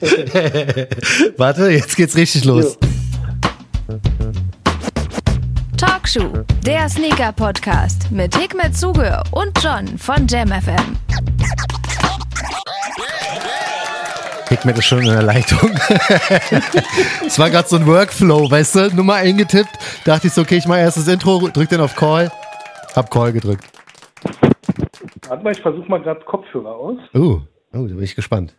Warte, jetzt geht's richtig los. Talkshow, der Sneaker-Podcast mit Hikmet Zuge und John von JamFM. Hikmet ist schon in der Leitung. Es war gerade so ein Workflow, weißt du? Nummer eingetippt. Dachte ich so, okay, ich mache erst das Intro, drück dann auf Call. Hab Call gedrückt. Warte mal, ich versuche mal gerade Kopfhörer aus. Uh, oh, da bin ich gespannt.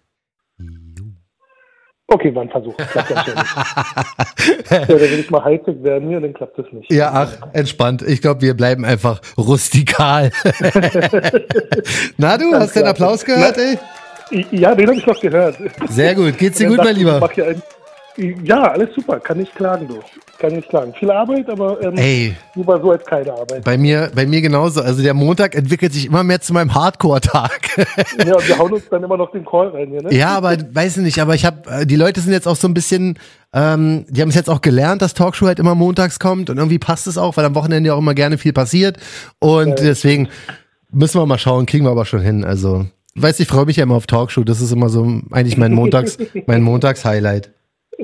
Okay, war ein Versuch. Klappt ja nicht. ja, da will ich mal Hightech werden hier, dann klappt das nicht. Ja, ach, entspannt. Ich glaube, wir bleiben einfach rustikal. Na du, hast den Applaus gehört, ey? Ja, den habe ich noch gehört. Sehr gut. Geht's dir Dann gut, mein dachte ich, Lieber? mach hier ein, ja, alles super. Kann nicht klagen, du. Kann nicht klagen. Viel Arbeit, aber ähm, Ey, lieber so als keine Arbeit. bei mir, bei mir genauso. Also der Montag entwickelt sich immer mehr zu meinem Hardcore-Tag. Ja, und wir hauen uns dann immer noch den Call rein hier, ne? Ja, aber weiß ich nicht, aber ich habe, die Leute sind jetzt auch so ein bisschen, ähm, die haben es jetzt auch gelernt, dass Talkshow halt immer montags kommt und irgendwie passt es auch, weil am Wochenende ja auch immer gerne viel passiert und deswegen müssen wir mal schauen, kriegen wir aber schon hin. Also, weiß ich freue mich ja immer auf Talkshow, das ist immer so eigentlich mein Montags, mein Montags-Highlight.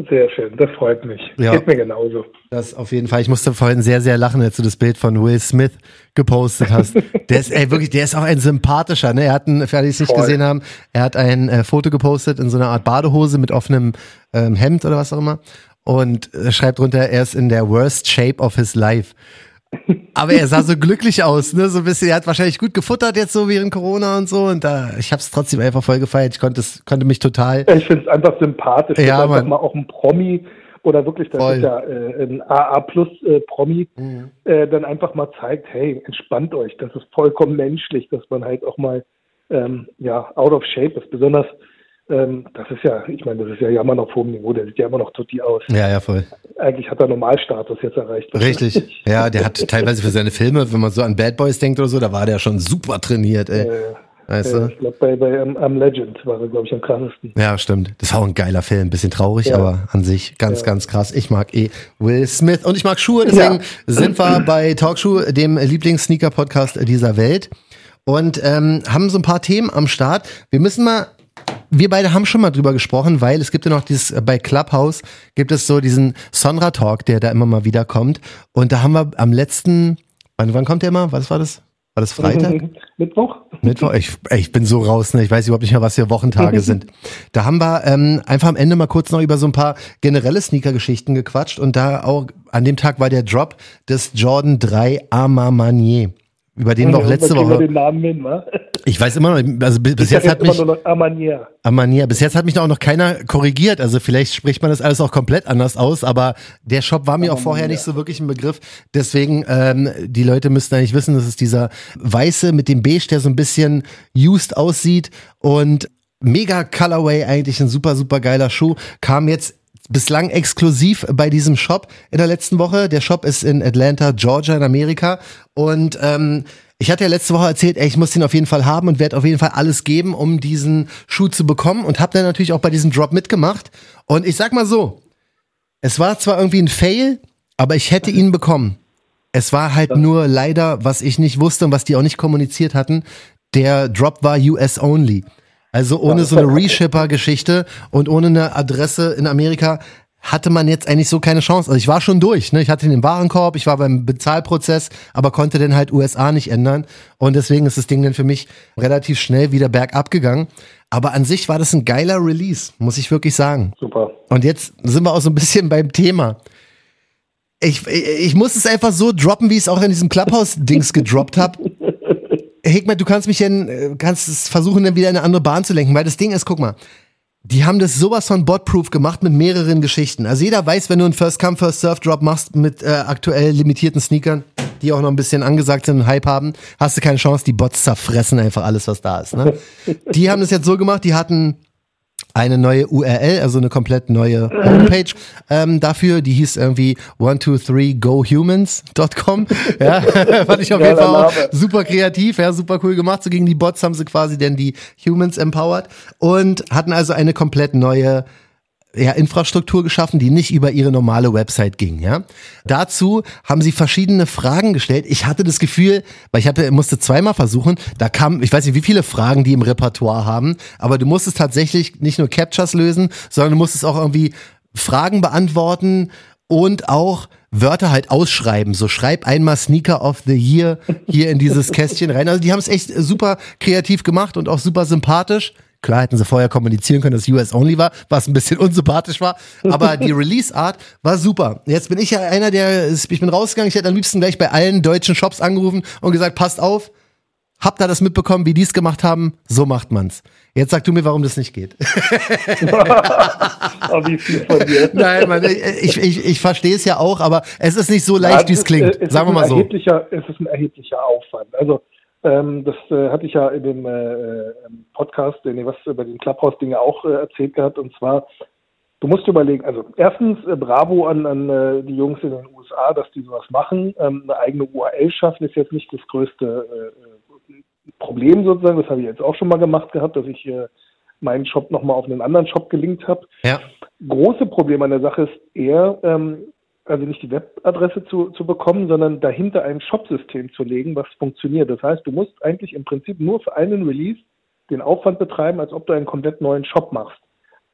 Sehr schön, das freut mich. Ja. Geht mir genauso. Das auf jeden Fall. Ich musste vorhin sehr, sehr lachen, als du das Bild von Will Smith gepostet hast. Der ist, ey, wirklich, der ist auch ein sympathischer, ne? Er hat ein, für alle, die es nicht gesehen haben, er hat ein äh, Foto gepostet in so einer Art Badehose mit offenem ähm, Hemd oder was auch immer. Und äh, schreibt drunter, er ist in der worst shape of his life. Aber er sah so glücklich aus, ne? So ein bisschen, er hat wahrscheinlich gut gefuttert jetzt so während Corona und so. Und da, ich habe es trotzdem einfach voll gefeiert. Ich konnte es, konnte mich total. Ich finde es einfach sympathisch, Ja, Mann. mal auch ein Promi oder wirklich, das Voll. ist ja äh, ein AA-Plus-Promi, Mhm. äh, dann einfach mal zeigt, hey, entspannt euch, das ist vollkommen menschlich, dass man halt auch mal ähm, ja, out of shape ist. Besonders, ähm, das ist ja, ich meine, das ist ja immer noch auf hohem Niveau, der sieht ja immer noch tutti aus. Ja, ja, voll. Eigentlich hat er Normalstatus jetzt erreicht. Richtig. Ja, der hat teilweise für seine Filme, wenn man so an Bad Boys denkt oder so, da war der schon super trainiert, ey. Äh, Weißt äh, du? ich glaube, bei, bei am, am Legend war er, glaube ich, am krassesten. Ja, stimmt. Das war auch ein geiler Film. Bisschen traurig, Ja. aber an sich ganz, Ja. ganz krass. Ich mag eh Will Smith und ich mag Schuhe, deswegen Ja. sind wir bei Talkshoe, dem Lieblings-Sneaker-Podcast dieser Welt und ähm, haben so ein paar Themen am Start. Wir müssen mal wir beide haben schon mal drüber gesprochen, weil es gibt ja noch dieses, äh, bei Clubhouse gibt es so diesen Sonra Talk, der da immer mal wieder kommt. Und da haben wir am letzten, wann, wann kommt der immer? Was war das? War das Freitag? Mittwoch? Mittwoch? Ich, ich bin so raus, ne? ich weiß überhaupt nicht mehr, was hier Wochentage sind. Da haben wir ähm, einfach am Ende mal kurz noch über so ein paar generelle Sneaker-Geschichten gequatscht und da auch an dem Tag war der Drop des Jordan 3 Armamanier, über den wir auch letzte Woche, den Namen hin, wa? Ich weiß immer noch, also bis, Ich jetzt hat mich. Amania. Bis jetzt hat mich da auch noch keiner korrigiert. Also vielleicht spricht man das alles auch komplett anders aus, aber der Shop war mir auch vorher nicht so wirklich ein Begriff. Deswegen, ähm, die Leute müssten eigentlich wissen, das ist dieser weiße mit dem Beige, der so ein bisschen used aussieht und mega Colorway, eigentlich ein super, super geiler Schuh. Kam jetzt bislang exklusiv bei diesem Shop in der letzten Woche. Der Shop ist in Atlanta, Georgia in Amerika und ähm, ich hatte ja letzte Woche erzählt, ey, ich muss den auf jeden Fall haben und werde auf jeden Fall alles geben, um diesen Schuh zu bekommen und habe dann natürlich auch bei diesem Drop mitgemacht. Und ich sag mal so, es war zwar irgendwie ein Fail, aber ich hätte ihn bekommen. Es war halt nur leider, was ich nicht wusste und was die auch nicht kommuniziert hatten, der Drop war US only. Also ohne so eine Reshipper-Geschichte und ohne eine Adresse in Amerika hatte man jetzt eigentlich so keine Chance. Also ich war schon durch, ne? Ich hatte den Warenkorb, ich war beim Bezahlprozess, aber konnte dann halt USA nicht ändern. Und deswegen ist das Ding dann für mich relativ schnell wieder bergab gegangen. Aber an sich war das ein geiler Release, muss ich wirklich sagen. Super. Und jetzt sind wir auch so ein bisschen beim Thema. Ich, ich, ich muss es einfach so droppen, wie ich es auch in diesem Clubhouse-Dings gedroppt habe. Hegmet, du kannst mich denn, äh, kannst es versuchen, dann wieder in eine andere Bahn zu lenken, weil das Ding ist, guck mal, die haben das sowas von botproof gemacht mit mehreren Geschichten. Also jeder weiß, wenn du einen First Come, First Surf Drop machst mit äh, aktuell limitierten Sneakern, die auch noch ein bisschen angesagt sind und Hype haben, hast du keine Chance, die Bots zerfressen einfach alles, was da ist. Ne? Die haben das jetzt so gemacht, die hatten eine neue URL, also eine komplett neue Homepage ähm, dafür, die hieß irgendwie 123gohumans.com. Ja, fand ich auf jeden Fall auch super kreativ, ja, super cool gemacht. So gegen die Bots haben sie quasi dann die Humans empowered und hatten also eine komplett neue ja, Infrastruktur geschaffen, die nicht über ihre normale Website ging, ja. Dazu haben sie verschiedene Fragen gestellt. Ich hatte das Gefühl, weil ich hatte, musste zweimal versuchen, da kam, ich weiß nicht, wie viele Fragen die im Repertoire haben, aber du musstest tatsächlich nicht nur Captures lösen, sondern du musstest auch irgendwie Fragen beantworten und auch Wörter halt ausschreiben. So schreib einmal Sneaker of the Year hier in dieses Kästchen rein. Also die haben es echt super kreativ gemacht und auch super sympathisch. Klar hätten sie vorher kommunizieren können, dass US Only war, was ein bisschen unsympathisch war. Aber die Release-Art war super. Jetzt bin ich ja einer, der, ich bin rausgegangen, ich hätte am liebsten gleich bei allen deutschen Shops angerufen und gesagt, passt auf, habt ihr das mitbekommen, wie die es gemacht haben? So macht man's. Jetzt sag du mir, warum das nicht geht. oh, wie viel von dir. Nein, man, ich, ich, ich verstehe es ja auch, aber es ist nicht so leicht, ja, wie es klingt. Sagen wir mal so. Es ist ein erheblicher Aufwand. Also ähm, das äh, hatte ich ja in dem äh, Podcast, nee, was über den Clubhouse-Dinge auch äh, erzählt gehabt. Und zwar, du musst überlegen, also erstens äh, Bravo an, an äh, die Jungs in den USA, dass die sowas machen. Ähm, eine eigene URL schaffen ist jetzt nicht das größte äh, Problem sozusagen. Das habe ich jetzt auch schon mal gemacht gehabt, dass ich äh, meinen Shop nochmal auf einen anderen Shop gelinkt habe. Ja. Große Problem an der Sache ist eher, ähm, also nicht die Webadresse zu, zu bekommen, sondern dahinter ein Shop-System zu legen, was funktioniert. Das heißt, du musst eigentlich im Prinzip nur für einen Release den Aufwand betreiben, als ob du einen komplett neuen Shop machst.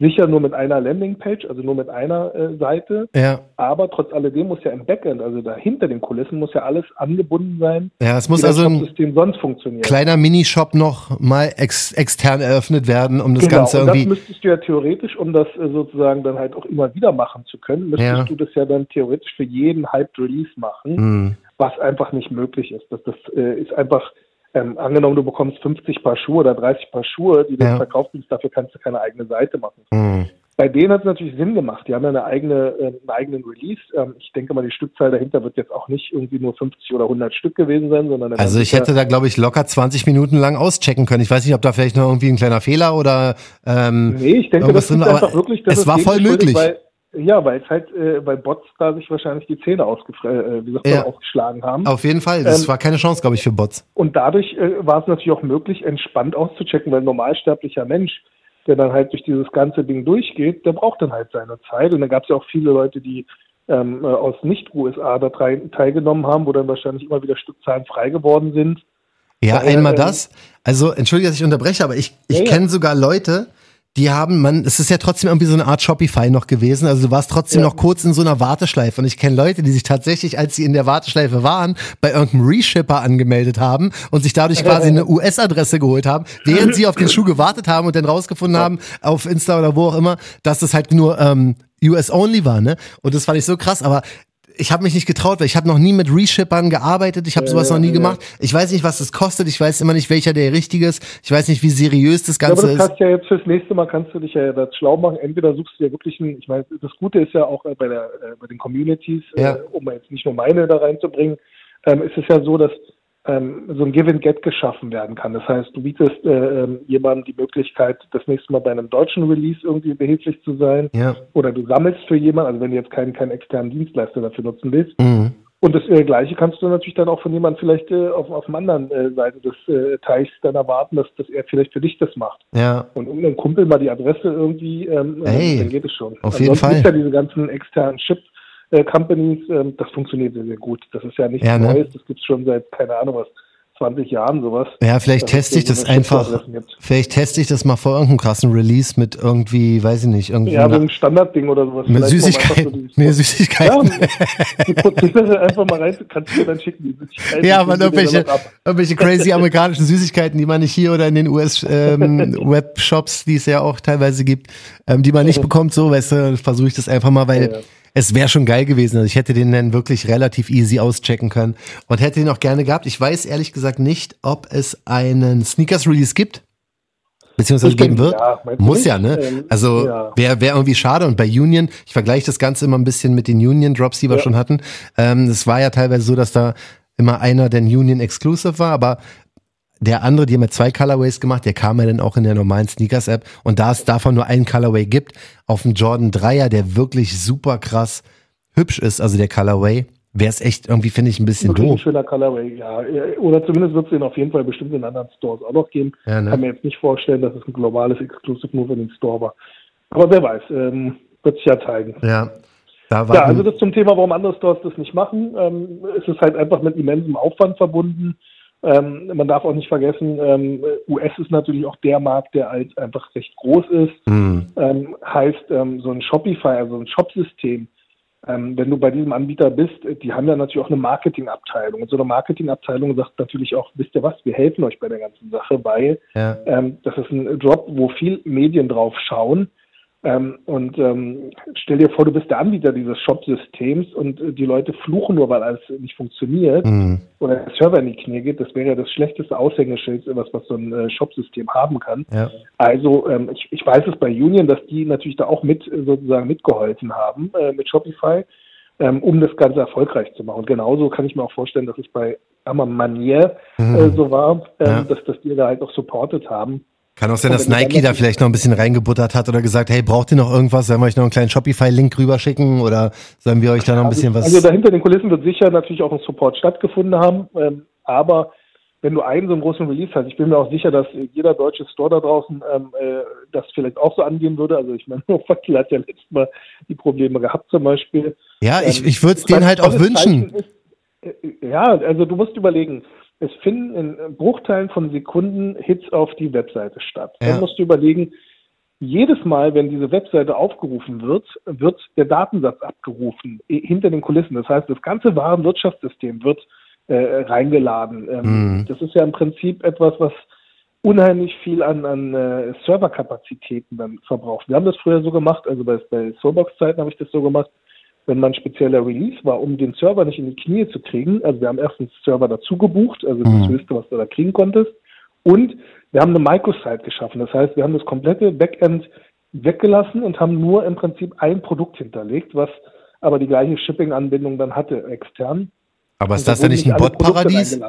Sicher nur mit einer Landingpage, also nur mit einer äh, Seite. Ja. Aber trotz alledem muss ja im Backend, also dahinter den Kulissen, muss ja alles angebunden sein. Ja, es muss also ein System sonst funktioniert. kleiner Minishop noch mal ex extern eröffnet werden, um das genau. Ganze irgendwie. Und das müsstest du ja theoretisch, um das äh, sozusagen dann halt auch immer wieder machen zu können, müsstest ja. du das ja dann theoretisch für jeden Hyped Release machen, hm. was einfach nicht möglich ist. Das, das äh, ist einfach ähm, angenommen, du bekommst 50 Paar Schuhe oder 30 Paar Schuhe, die du ja. verkauft willst, dafür kannst du keine eigene Seite machen. Mhm. Bei denen hat es natürlich Sinn gemacht. Die haben ja eine eigene, äh, einen eigenen Release. Ähm, ich denke mal, die Stückzahl dahinter wird jetzt auch nicht irgendwie nur 50 oder 100 Stück gewesen sein, sondern also ich hätte da glaube ich locker 20 Minuten lang auschecken können. Ich weiß nicht, ob da vielleicht noch irgendwie ein kleiner Fehler oder ähm, nee, ich denke, das ist einfach wirklich, es war voll möglich. Weil, ja, weil es halt, äh, weil Bots da sich wahrscheinlich die Zähne äh, wie sagt ja. ausgeschlagen haben. Auf jeden Fall. Das ähm, war keine Chance, glaube ich, für Bots. Und dadurch äh, war es natürlich auch möglich, entspannt auszuchecken, weil ein normalsterblicher Mensch, der dann halt durch dieses ganze Ding durchgeht, der braucht dann halt seine Zeit. Und dann gab es ja auch viele Leute, die ähm, äh, aus Nicht-USA da teilgenommen haben, wo dann wahrscheinlich immer wieder Stückzahlen frei geworden sind. Ja, einmal das. Also, entschuldige, dass ich unterbreche, aber ich, ich ja, kenne ja. sogar Leute, die haben, man, es ist ja trotzdem irgendwie so eine Art Shopify noch gewesen. Also du warst trotzdem ja. noch kurz in so einer Warteschleife. Und ich kenne Leute, die sich tatsächlich, als sie in der Warteschleife waren, bei irgendeinem Reshipper angemeldet haben und sich dadurch quasi eine US-Adresse geholt haben, während sie auf den Schuh gewartet haben und dann rausgefunden ja. haben, auf Insta oder wo auch immer, dass das halt nur ähm, US-only war, ne? Und das fand ich so krass, aber ich habe mich nicht getraut, weil ich habe noch nie mit Reshippern gearbeitet. Ich habe sowas noch nie gemacht. Ich weiß nicht, was das kostet. Ich weiß immer nicht, welcher der richtige ist. Ich weiß nicht, wie seriös das Ganze ja, aber das kannst ja jetzt fürs nächste Mal kannst du dich ja das schlau machen. Entweder suchst du ja wirklich ein, ich meine, das Gute ist ja auch äh, bei der äh, bei den Communities, ja. äh, um jetzt nicht nur meine da reinzubringen, ähm, ist es ja so, dass ähm, so ein Give and Get geschaffen werden kann. Das heißt, du bietest äh, ähm, jemandem die Möglichkeit, das nächste Mal bei einem deutschen Release irgendwie behilflich zu sein. Ja. Oder du sammelst für jemanden, also wenn du jetzt keinen, keinen externen Dienstleister dafür nutzen willst. Mhm. Und das äh, Gleiche kannst du natürlich dann auch von jemandem vielleicht äh, auf, auf der anderen äh, Seite des äh, Teichs dann erwarten, dass, dass er vielleicht für dich das macht. Ja. Und irgendein Kumpel mal die Adresse irgendwie, ähm, hey, dann geht es schon. Auf jeden Fall. Ja diese ganzen externen Chip äh, Companies, ähm, das funktioniert sehr, sehr gut. Das ist ja nichts ja, ne? Neues, das gibt's schon seit, keine Ahnung was, 20 Jahren sowas. Ja, vielleicht teste ich das einfach. Vielleicht teste ich das mal vor irgendeinem krassen Release mit irgendwie, weiß ich nicht, irgendwie. Ja, so ein Standardding oder sowas. Mit Süßigkeiten. So nee, Süßigkeiten. Ja, die Prozesse einfach mal rein, kannst du dann schicken, die. Ja, man, irgendwelche, irgendwelche crazy amerikanischen Süßigkeiten, die man nicht hier oder in den US-Webshops, ähm, die es ja auch teilweise gibt, ähm, die man nicht bekommt, so, weißt du, versuche ich das einfach mal, weil ja, ja es wäre schon geil gewesen. Also ich hätte den dann wirklich relativ easy auschecken können und hätte ihn auch gerne gehabt. Ich weiß ehrlich gesagt nicht, ob es einen Sneakers-Release gibt. Beziehungsweise geben wird. Ja, Muss ja, ne? Ähm, also ja. wäre wär irgendwie schade. Und bei Union, ich vergleiche das Ganze immer ein bisschen mit den Union-Drops, die wir ja. schon hatten. Ähm, es war ja teilweise so, dass da immer einer der Union Exclusive war, aber der andere, die haben ja zwei Colorways gemacht, der kam ja dann auch in der normalen Sneakers-App. Und da es davon nur einen Colorway gibt, auf dem Jordan 3er, der wirklich super krass hübsch ist, also der Colorway, wäre es echt irgendwie, finde ich, ein bisschen wirklich doof. Ein schöner Colorway, ja. Oder zumindest wird es den auf jeden Fall bestimmt in anderen Stores auch noch geben. Ja, ne? Kann mir jetzt nicht vorstellen, dass es ein globales Exclusive Move in den Store war. Aber wer weiß. Ähm, wird sich ja zeigen. Ja. ja, also das zum Thema, warum andere Stores das nicht machen. Ähm, es ist halt einfach mit immensem Aufwand verbunden. Ähm, man darf auch nicht vergessen, ähm, US ist natürlich auch der Markt, der halt einfach recht groß ist. Mhm. Ähm, heißt, ähm, so ein Shopify, also ein Shopsystem, ähm, wenn du bei diesem Anbieter bist, die haben ja natürlich auch eine Marketingabteilung. Und so eine Marketingabteilung sagt natürlich auch, wisst ihr was, wir helfen euch bei der ganzen Sache, weil ja. Ähm, das ist ein Job, wo viel Medien drauf schauen. Ähm, und ähm, stell dir vor, du bist der Anbieter dieses Shop-Systems und äh, die Leute fluchen nur, weil alles nicht funktioniert mhm. oder der Server in die Knie geht. Das wäre ja das schlechteste Aushängeschild, was, was so ein äh, Shop-System haben kann. Ja. Also ähm, ich, ich weiß es bei Union, dass die natürlich da auch mit sozusagen mitgeholfen haben äh, mit Shopify, ähm, um das Ganze erfolgreich zu machen. Und genauso kann ich mir auch vorstellen, dass es bei Amamanier mhm. äh, so war, ähm, ja. dass, dass die da halt auch supportet haben. Kann auch sein, dass Nike da vielleicht noch ein bisschen reingebuttert hat oder gesagt, hey, braucht ihr noch irgendwas? Sollen wir euch noch einen kleinen Shopify-Link rüberschicken oder sollen wir euch da noch ein bisschen was? Also dahinter den Kulissen wird sicher natürlich auch ein Support stattgefunden haben, ähm, aber wenn du einen so einen großen Release hast, ich bin mir auch sicher, dass jeder deutsche Store da draußen ähm, äh, das vielleicht auch so angehen würde. Also ich meine, Fackel hat ja letztes Mal die Probleme gehabt zum Beispiel. Ja, ich, ähm, ich würde es denen halt auch wünschen. Ist, äh, ja, also du musst überlegen, es finden in Bruchteilen von Sekunden Hits auf die Webseite statt. Ja. Dann musst du überlegen, jedes Mal, wenn diese Webseite aufgerufen wird, wird der Datensatz abgerufen hinter den Kulissen. Das heißt, das ganze Warenwirtschaftssystem wird äh, reingeladen. Ähm, mhm. Das ist ja im Prinzip etwas, was unheimlich viel an, an äh, Serverkapazitäten dann verbraucht. Wir haben das früher so gemacht, also bei, bei Soulbox-Zeiten habe ich das so gemacht, wenn man spezieller Release war, um den Server nicht in die Knie zu kriegen. Also wir haben erstens Server dazu gebucht, also das mhm. höchste, was du da kriegen konntest. Und wir haben eine Microsite geschaffen. Das heißt, wir haben das komplette Backend weggelassen und haben nur im Prinzip ein Produkt hinterlegt, was aber die gleiche Shipping-Anbindung dann hatte extern. Aber ist das denn nicht ein Bot-Paradies?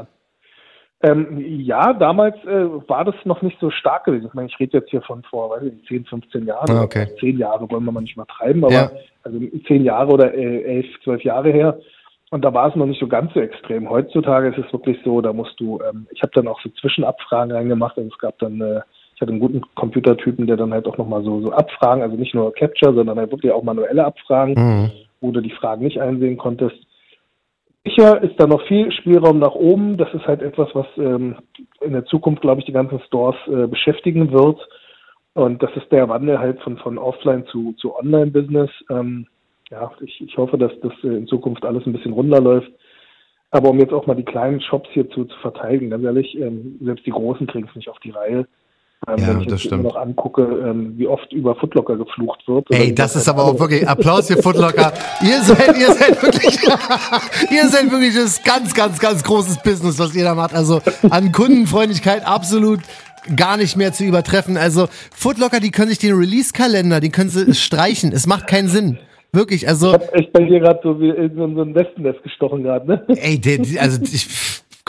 Ähm, ja, damals äh, war das noch nicht so stark gewesen. Ich meine, ich rede jetzt hier von vor, weiß ich nicht, 10, 15 Jahren. Ah, okay. 10 Jahre wollen wir mal nicht mal treiben, aber ja. also 10 Jahre oder äh, 11, 12 Jahre her. Und da war es noch nicht so ganz so extrem. Heutzutage ist es wirklich so, da musst du, ähm, ich habe dann auch so Zwischenabfragen reingemacht und es gab dann, äh, ich hatte einen guten Computertypen, der dann halt auch nochmal so, so Abfragen, also nicht nur Capture, sondern halt wirklich auch manuelle Abfragen, mhm. wo du die Fragen nicht einsehen konntest. Sicher ist da noch viel Spielraum nach oben. Das ist halt etwas, was ähm, in der Zukunft, glaube ich, die ganzen Stores äh, beschäftigen wird. Und das ist der Wandel halt von, von Offline zu, zu Online-Business. Ähm, ja, ich, ich hoffe, dass das äh, in Zukunft alles ein bisschen runterläuft. Aber um jetzt auch mal die kleinen Shops hier zu, zu verteidigen, ganz ehrlich, ähm, selbst die Großen kriegen es nicht auf die Reihe. Ähm, ja, wenn ich das stimmt. noch angucke, ähm, wie oft über Footlocker geflucht wird. Ey, das ist aber auch wirklich Applaus für Footlocker. ihr seid, ihr seid wirklich, ihr seid wirklich das ganz, ganz, ganz großes Business, was ihr da macht. Also an Kundenfreundlichkeit absolut gar nicht mehr zu übertreffen. Also Footlocker, die können sich den Release-Kalender, den können sie streichen. Es macht keinen Sinn. Wirklich, also. Ich hab echt bei dir gerade so wie in so ein Westennest gestochen gerade, ne? Ey, der, also ich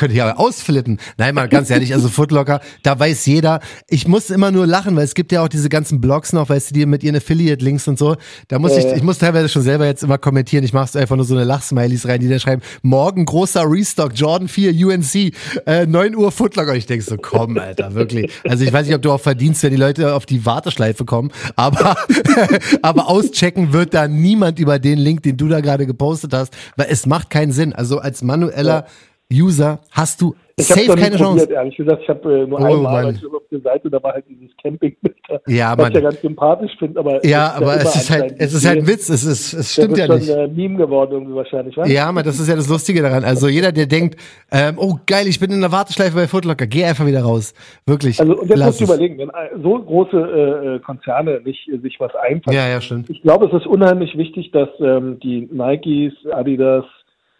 könnte ich aber ausflippen. Nein, mal ganz ehrlich, also Footlocker, da weiß jeder. Ich muss immer nur lachen, weil es gibt ja auch diese ganzen Blogs noch, weißt du, die mit ihren Affiliate-Links und so. Da muss ja, ich, ich muss teilweise schon selber jetzt immer kommentieren. Ich mach's einfach nur so eine Lachsmileys rein, die da schreiben, morgen großer Restock, Jordan 4, UNC, äh, 9 Uhr Footlocker. Ich denk so, komm, Alter, wirklich. Also ich weiß nicht, ob du auch verdienst, wenn die Leute auf die Warteschleife kommen, aber, aber auschecken wird da niemand über den Link, den du da gerade gepostet hast, weil es macht keinen Sinn. Also als manueller ja User hast du ich safe keine Chance. Probiert, ehrlich gesagt, ich habe äh, nur oh, einmal Mann. auf der Seite, da war halt dieses Campingbild, ja, was ich ja ganz sympathisch finde, aber ja, aber es ist halt, es ist halt ein Witz, es ist, es stimmt ja nicht. Schon äh, Meme geworden irgendwie wahrscheinlich, was? Ja, man, das ist ja das Lustige daran. Also jeder, der denkt, ähm, oh geil, ich bin in der Warteschleife bei Footlocker, geh einfach wieder raus, wirklich. Also und jetzt musst du überlegen, wenn so große äh, Konzerne nicht äh, sich was einfallen. Ja, ja, stimmt. Ich glaube, es ist unheimlich wichtig, dass ähm, die Nikes, Adidas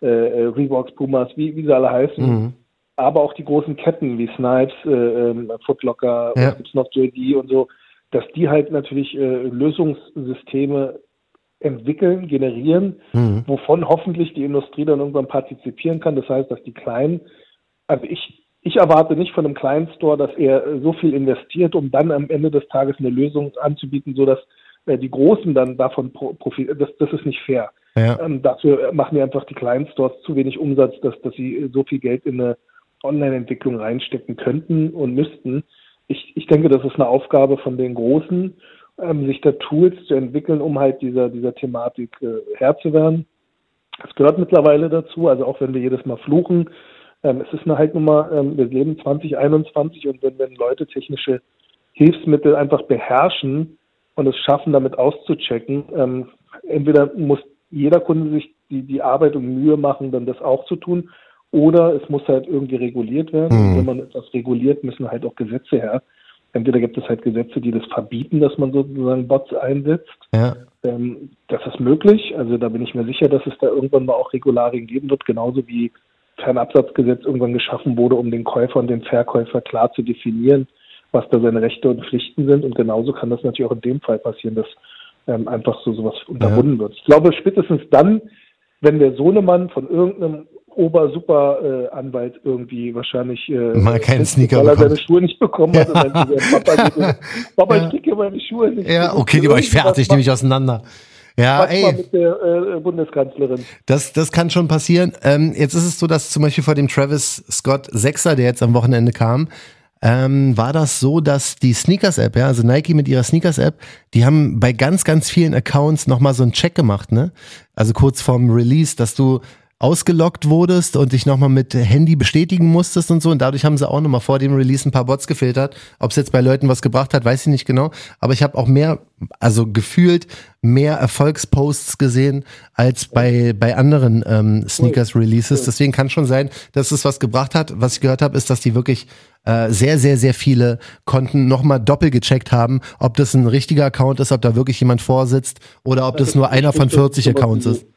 äh, äh, Reeboks, Pumas, wie, wie sie alle heißen. Mhm. Aber auch die großen Ketten wie Snipes, äh, äh, Footlocker, ja. gibt's noch JD und so, dass die halt natürlich äh, Lösungssysteme entwickeln, generieren, mhm. wovon hoffentlich die Industrie dann irgendwann partizipieren kann. Das heißt, dass die Kleinen, also ich, ich erwarte nicht von einem kleinen Store, dass er so viel investiert, um dann am Ende des Tages eine Lösung anzubieten, sodass äh, die Großen dann davon profitieren. Das, das ist nicht fair. Ja. Ähm, dafür machen wir einfach die kleinen Stores zu wenig Umsatz, dass, dass sie so viel Geld in eine Online-Entwicklung reinstecken könnten und müssten. Ich, ich denke, das ist eine Aufgabe von den Großen ähm, sich da Tools zu entwickeln, um halt dieser, dieser Thematik äh, Herr zu werden. Das gehört mittlerweile dazu, also auch wenn wir jedes Mal fluchen, ähm, es ist eine halt nun mal, ähm, wir leben 2021 und wenn, wenn Leute technische Hilfsmittel einfach beherrschen und es schaffen, damit auszuchecken, ähm, entweder muss jeder Kunde sich die, die Arbeit und Mühe machen, dann das auch zu tun, oder es muss halt irgendwie reguliert werden. Mhm. Wenn man etwas reguliert, müssen halt auch Gesetze her. Entweder gibt es halt Gesetze, die das verbieten, dass man sozusagen Bots einsetzt. Ja. Ähm, das ist möglich. Also da bin ich mir sicher, dass es da irgendwann mal auch Regularien geben wird, genauso wie Fernabsatzgesetz irgendwann geschaffen wurde, um den Käufer und den Verkäufer klar zu definieren, was da seine Rechte und Pflichten sind. Und genauso kann das natürlich auch in dem Fall passieren, dass ähm, einfach so sowas unterbunden ja. wird. Ich glaube, spätestens dann, wenn der Sohnemann von irgendeinem Ober-Super-Anwalt äh, irgendwie wahrscheinlich äh, mal keinen Sneaker weil er seine Schuhe nicht bekommen hat. Ja. Und dann Papa, geht, Papa ja. ich kriege meine Schuhe nicht. Ja, okay, die war ich fertig, nehme ich auseinander. Ja, ey. mit der äh, Bundeskanzlerin. Das, das kann schon passieren. Ähm, jetzt ist es so, dass zum Beispiel vor dem Travis Scott Sechser, der jetzt am Wochenende kam, ähm, war das so, dass die Sneakers-App, ja, also Nike mit ihrer Sneakers-App, die haben bei ganz, ganz vielen Accounts nochmal so einen Check gemacht, ne? Also kurz vorm Release, dass du ausgelockt wurdest und dich nochmal mit Handy bestätigen musstest und so. Und dadurch haben sie auch nochmal vor dem Release ein paar Bots gefiltert. Ob es jetzt bei Leuten was gebracht hat, weiß ich nicht genau. Aber ich habe auch mehr, also gefühlt mehr Erfolgsposts gesehen als bei, bei anderen ähm, Sneakers-Releases. Deswegen kann schon sein, dass es was gebracht hat. Was ich gehört habe, ist, dass die wirklich äh, sehr, sehr, sehr viele Konten nochmal doppelt gecheckt haben, ob das ein richtiger Account ist, ob da wirklich jemand vorsitzt oder ob das nur einer von 40 Accounts ist.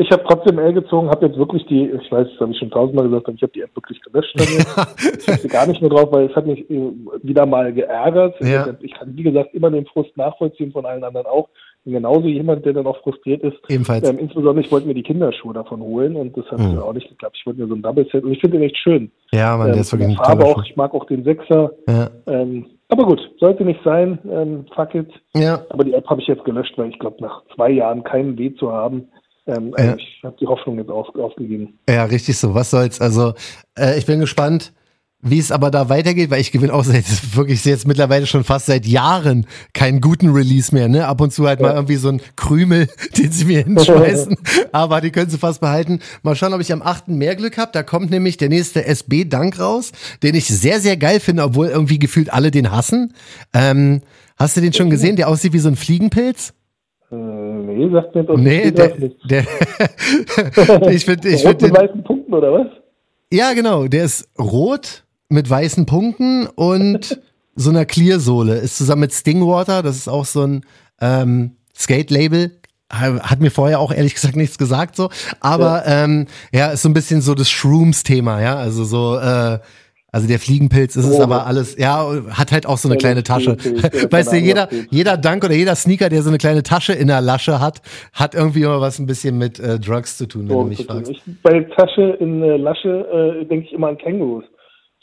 Ich habe trotzdem L gezogen, habe jetzt wirklich die, ich weiß, das habe ich schon tausendmal gesagt, ich habe die App wirklich gelöscht. Ich habe gar nicht mehr drauf, weil es hat mich äh, wieder mal geärgert. Ja. Ich kann, wie gesagt, immer den Frust nachvollziehen von allen anderen auch. Bin genauso jemand, der dann auch frustriert ist. Ebenfalls. Ähm, insbesondere, ich wollte mir die Kinderschuhe davon holen und das hat mhm. auch nicht geklappt. Ich wollte mir so ein Double Set und ich finde den echt schön. Ja, man, ähm, der ist wirklich ein Farbe auch, Ich mag auch den Sechser. Ja. Ähm, aber gut, sollte nicht sein. Ähm, fuck it. Ja. Aber die App habe ich jetzt gelöscht, weil ich glaube, nach zwei Jahren keinen Weh zu haben, ähm, ja. Ich habe die Hoffnung jetzt auf, aufgegeben. Ja, richtig so. Was soll's? Also, äh, ich bin gespannt, wie es aber da weitergeht, weil ich gewinne auch seit wirklich jetzt mittlerweile schon fast seit Jahren keinen guten Release mehr. Ne? Ab und zu halt ja. mal irgendwie so ein Krümel, den sie mir hinschmeißen. aber die können sie fast behalten. Mal schauen, ob ich am 8. mehr Glück habe. Da kommt nämlich der nächste SB-Dank raus, den ich sehr, sehr geil finde, obwohl irgendwie gefühlt alle den hassen. Ähm, hast du den schon gesehen, der aussieht wie so ein Fliegenpilz? Äh, nee, sagt mir doch nee, der, der ich finde, ich finde weißen Punkten oder was? Ja, genau. Der ist rot mit weißen Punkten und so einer Clear-Sohle. Ist zusammen mit Stingwater, das ist auch so ein ähm, Skate-Label. Hat mir vorher auch ehrlich gesagt nichts gesagt so, aber ja, ähm, ja ist so ein bisschen so das Shrooms-Thema, ja, also so äh, also der Fliegenpilz ist es oh. aber alles, ja, hat halt auch so eine kleine Tasche. weißt du, jeder, jeder Dank oder jeder Sneaker, der so eine kleine Tasche in der Lasche hat, hat irgendwie immer was ein bisschen mit äh, Drugs zu tun, wenn oh, du mich fragst. Ich, bei Tasche in äh, Lasche äh, denke ich immer an Kängurus.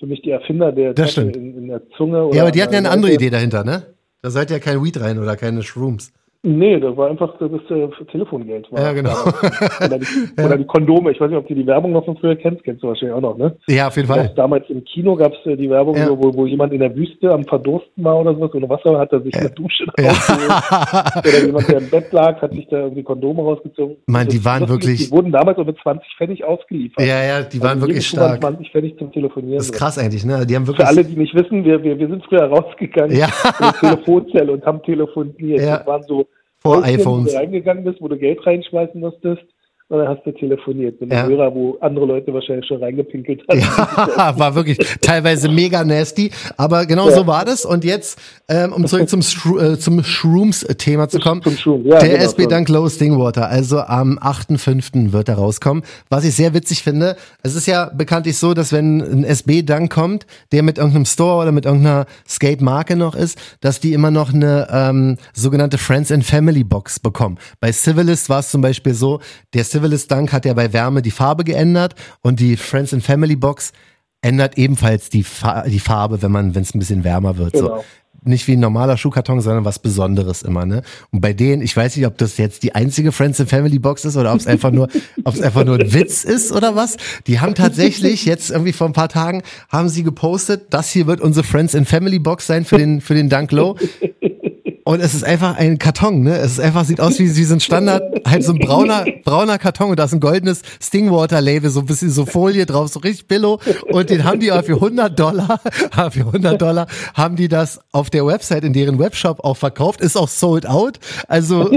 Für mich die Erfinder der das Tasche in, in, der Zunge. ja, aber die hatten ja eine andere Idee dahinter, ne? Da seid ja kein Weed rein oder keine Shrooms. Nee, das war einfach das äh, Telefongeld. War. Ja, genau. oder, die, ja. oder, die, Kondome. Ich weiß nicht, ob du die Werbung noch von früher kennst. Kennst du wahrscheinlich auch noch, ne? Ja, auf jeden Fall. Damals im Kino gab es äh, die Werbung, ja. wo, wo jemand in der Wüste am Verdursten war oder sowas, ohne Wasser, hat er sich eine Dusche ja. rausgeholt. oder jemand, der im Bett lag, hat sich da irgendwie Kondome rausgezogen. Mann, die waren wirklich... Die wurden damals so mit 20 Pfennig ausgeliefert. Ja, ja, die waren also wirklich stark. 20 Pfennig zum Telefonieren. Das ist krass eigentlich, ne? Die haben wirklich... Für alle, die nicht wissen, wir, wir, wir sind früher rausgegangen ja. in die Telefonzelle und haben telefoniert. Ja. Das waren so vor iPhones. Wo du reingegangen bist, wo du Geld reinschmeißen musstest. Und dann hast du telefoniert mit einem ja. Hörer, wo andere Leute wahrscheinlich schon reingepinkelt haben. Ja, war wirklich teilweise mega nasty. Aber genau ja. so war das. Und jetzt, ähm, um zurück zum, Shro äh, zum Shrooms-Thema zu kommen. Ja, der genau, SB Dunk Low Stingwater, also am 8.5. wird er rauskommen. Was ich sehr witzig finde, es ist ja bekanntlich so, dass wenn ein SB Dunk kommt, der mit irgendeinem Store oder mit irgendeiner Skate-Marke noch ist, dass die immer noch eine ähm, sogenannte Friends and Family Box bekommen. Bei Civilist war es zum Beispiel so, der Civilist Dunk hat ja bei Wärme die Farbe geändert und die Friends and Family Box ändert ebenfalls die, Fa die Farbe, wenn man, wenn es ein bisschen wärmer wird. Genau. So. Nicht wie ein normaler Schuhkarton, sondern was Besonderes immer, ne? Und bei denen, ich weiß nicht, ob das jetzt die einzige Friends and Family Box ist oder ob es einfach nur, ob es einfach nur ein Witz ist oder was. Die haben tatsächlich jetzt irgendwie vor ein paar Tagen haben sie gepostet, das hier wird unsere Friends and Family Box sein für den, für den Dunk Low. Und es ist einfach ein Karton, ne? Es ist einfach, sieht aus wie, wie so ein Standard, halt so ein brauner, brauner Karton und da ist ein goldenes Stingwater-Label, so ein bisschen so Folie drauf, so richtig billo. Und den haben die auch für 100 Dollar, für 100 Dollar haben die das auf der Website, in deren Webshop auch verkauft, ist auch sold out. Also,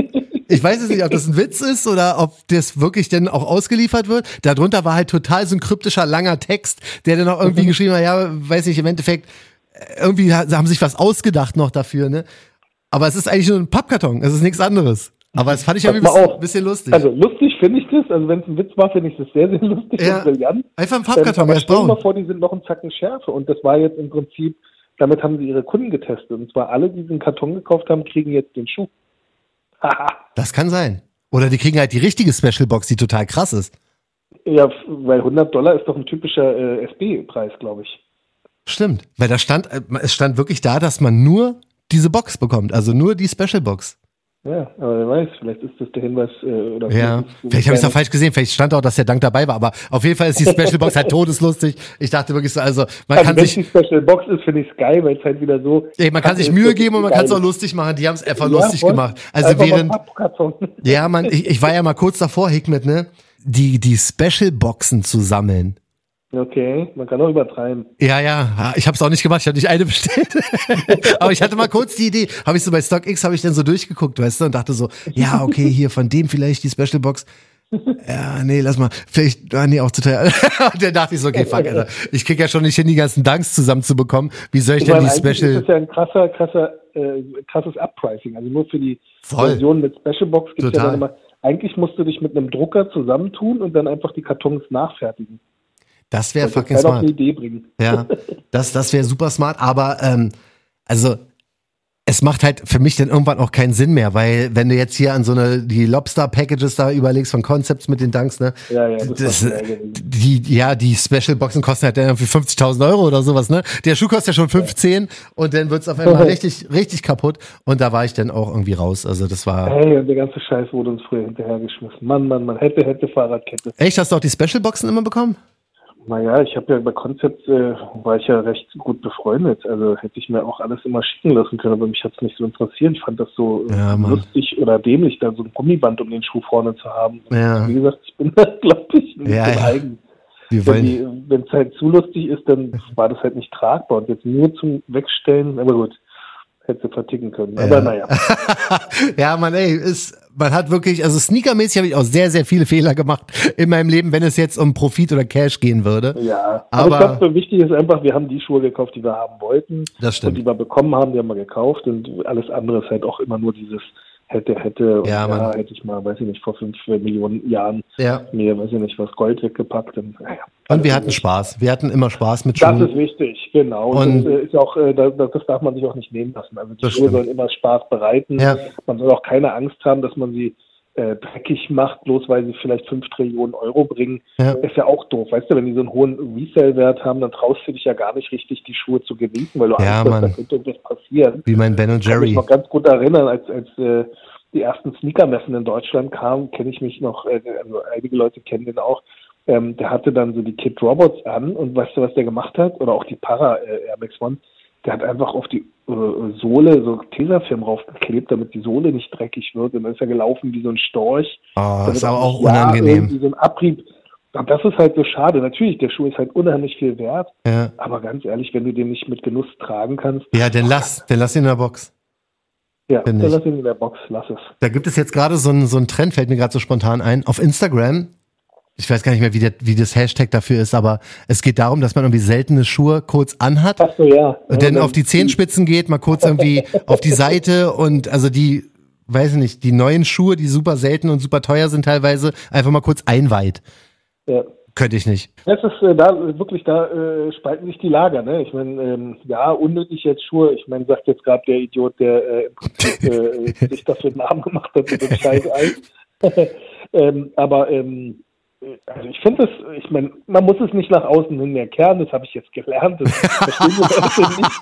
ich weiß jetzt nicht, ob das ein Witz ist oder ob das wirklich denn auch ausgeliefert wird. Darunter war halt total so ein kryptischer langer Text, der dann auch irgendwie geschrieben hat, ja, weiß ich, im Endeffekt, irgendwie haben sich was ausgedacht noch dafür, ne? Aber es ist eigentlich nur ein Pappkarton, es ist nichts anderes. Aber das fand ich irgendwie ein bisschen, lustig. Also lustig finde ich das, also wenn es ein Witz war, finde ich das sehr, sehr lustig ja, und brillant. Einfach ein Pappkarton, ähm, aber stell dir mal vor, die sind noch einen Zacken schärfer und das war jetzt im Prinzip, damit haben sie ihre Kunden getestet und zwar alle, die diesen Karton gekauft haben, kriegen jetzt den Schuh. das kann sein. Oder die kriegen halt die richtige Special Box, die total krass ist. Ja, weil 100 Dollar ist doch ein typischer äh, SB-Preis, glaube ich. Stimmt, weil da stand, äh, es stand wirklich da, dass man nur diese Box bekommt, also nur die Special Box. Ja, aber wer weiß, vielleicht ist das der Hinweis äh, oder Ja, vielleicht habe ich es auch falsch gesehen, vielleicht stand auch, dass der Dank dabei war, aber auf jeden Fall ist die Special Box halt todeslustig. Ich dachte wirklich so, also man also kann wenn sich die Special Box ist, finde ich geil, weil es halt wieder so ey, man kann sich Mühe geben und man kann es auch lustig machen. Die haben es einfach Ja, lustig voll. gemacht. Also Einfach während ja, man, ich, ich war ja mal kurz davor, Hikmet, ne, die die Special Boxen zu sammeln. Okay, man kann auch übertreiben. Ja, ja, ich habe es auch nicht gemacht, ich habe nicht eine bestellt. Aber ich hatte mal kurz die Idee, habe ich so bei StockX, habe ich dann so durchgeguckt, weißt du, und dachte so, ja, okay, hier von dem vielleicht die Special Box. Ja, nee, lass mal, vielleicht, ah, nee, auch zu teuer. Und dann dachte ich so, okay, fuck, Alter, ich krieg ja schon nicht hin, die ganzen Danks zusammenzubekommen. Wie soll ich, Ich denn meine, die Special... ist das ja ein krasser, krasser, äh, krasses Uppricing. Also nur für die Voll. Version mit Special Box gibt es ja dann immer, eigentlich musst du dich mit einem Drucker zusammentun und dann einfach die Kartons nachfertigen. Das wäre fucking smart. eine Idee bringen. Ja, das, das wäre super smart, aber ähm, also es macht halt für mich dann irgendwann auch keinen Sinn mehr, weil wenn du jetzt hier an so eine die Lobster Packages da überlegst von Concepts mit den Dunks, ne? Ja, ja, das, Das, die, ja, die Special Boxen kosten halt dann irgendwie 50.000 Euro oder sowas, ne? Der Schuh kostet ja schon 15 und dann wird's auf einmal richtig, richtig kaputt und da war ich dann auch irgendwie raus. Also das war. Hey, und der ganze Scheiß wurde uns früher hinterhergeschmissen. Mann, Mann, man hätte, hätte Fahrradkette. Echt, hast du auch die Special Boxen immer bekommen? Naja, ich habe ja bei Concept äh, war ich ja recht gut befreundet. Also hätte ich mir auch alles immer schicken lassen können, aber mich hat's nicht so interessiert. Ich fand das so Ja, lustig oder dämlich, da so ein Gummiband um den Schuh vorne zu haben. Ja. Wie gesagt, ich bin da, glaube ich, ein Ja, bisschen ja. eigen. Wenn es halt zu lustig ist, dann war das halt nicht tragbar. Und jetzt nur zum Wegstellen, aber gut, hätte sie verticken können. Ja. Aber naja. ja, man, ey, ist, man hat wirklich, also sneakermäßig habe ich auch sehr, sehr viele Fehler gemacht in meinem Leben, wenn es jetzt um Profit oder Cash gehen würde. Ja, Aber- aber, ich glaube, wichtig ist einfach, wir haben die Schuhe gekauft, die wir haben wollten. Das stimmt. Und die wir bekommen haben, die haben wir gekauft. Und alles andere ist halt auch immer nur dieses hätte, hätte. Und Ja, hätte ich mal, weiß ich nicht, vor fünf Millionen Jahren Ja. mir, weiß ich nicht, was Gold weggepackt. Und, naja, Und wir hatten Spaß. Wir hatten immer Spaß mit Das Schuhen. ist wichtig, genau. Und- das ist auch, äh, das, das darf man sich auch nicht nehmen lassen. Also die Das Schuhe stimmt. sollen immer Spaß bereiten. Ja. Man soll auch keine Angst haben, dass man sie äh, dreckig macht, bloß weil sie vielleicht fünf Trillionen Euro bringen. Ja. Ist ja auch doof. Weißt du, wenn die so einen hohen Resale-Wert haben, dann traust du dich ja gar nicht richtig, die Schuhe zu genießen, weil du Ja, Angst hast, da könnte irgendwas passieren. Wie mein Ben und Ich kann mich Jerry. noch ganz gut erinnern, als, als äh, die ersten Sneakermessen in Deutschland kamen, kenne ich mich noch, äh, also einige Leute kennen den auch. Ähm, der hatte dann so die Kid Robots an und weißt du, was der gemacht hat? Oder auch die Para äh, Air Max One. Der hat einfach auf die äh, Sohle so Tesafilm raufgeklebt, damit die Sohle nicht dreckig wird. Und dann ist er gelaufen wie so ein Storch. Oh, Damit ist aber er auch unangenehm. irgendwie so ein Abrieb. Und das ist halt so schade. Natürlich, der Schuh ist halt unheimlich viel wert. Ja. Aber ganz ehrlich, wenn du den nicht mit Genuss tragen kannst, ja, dann lass, dann lass ihn in der Box. ja, dann lass ihn in der Box, lass es. Da gibt es jetzt gerade so ein, so ein Trend, fällt mir gerade so spontan ein, auf Instagram. Ich weiß gar nicht mehr, wie, der, wie das Hashtag dafür ist, aber es geht darum, dass man irgendwie seltene Schuhe kurz anhat Ach so, ja. und dann auf die Zehenspitzen geht, mal kurz irgendwie auf die Seite und also die, weiß ich nicht, die neuen Schuhe, die super selten und super teuer sind teilweise, einfach mal kurz einweiht. Ja. Könnte ich nicht. Das ist äh, da wirklich, da äh, spalten sich die Lager. Ne? Ich meine, ähm, ja, unnötig jetzt Schuhe. Ich meine, sagt jetzt gerade der Idiot, der äh, äh, sich dafür einen Namen gemacht hat mit dem Scheiß Eis. ähm, aber ähm, äh, also ich finde es, ich meine, man muss es nicht nach außen hin erkehren, das habe ich jetzt gelernt. Das verstehen die Leute nicht.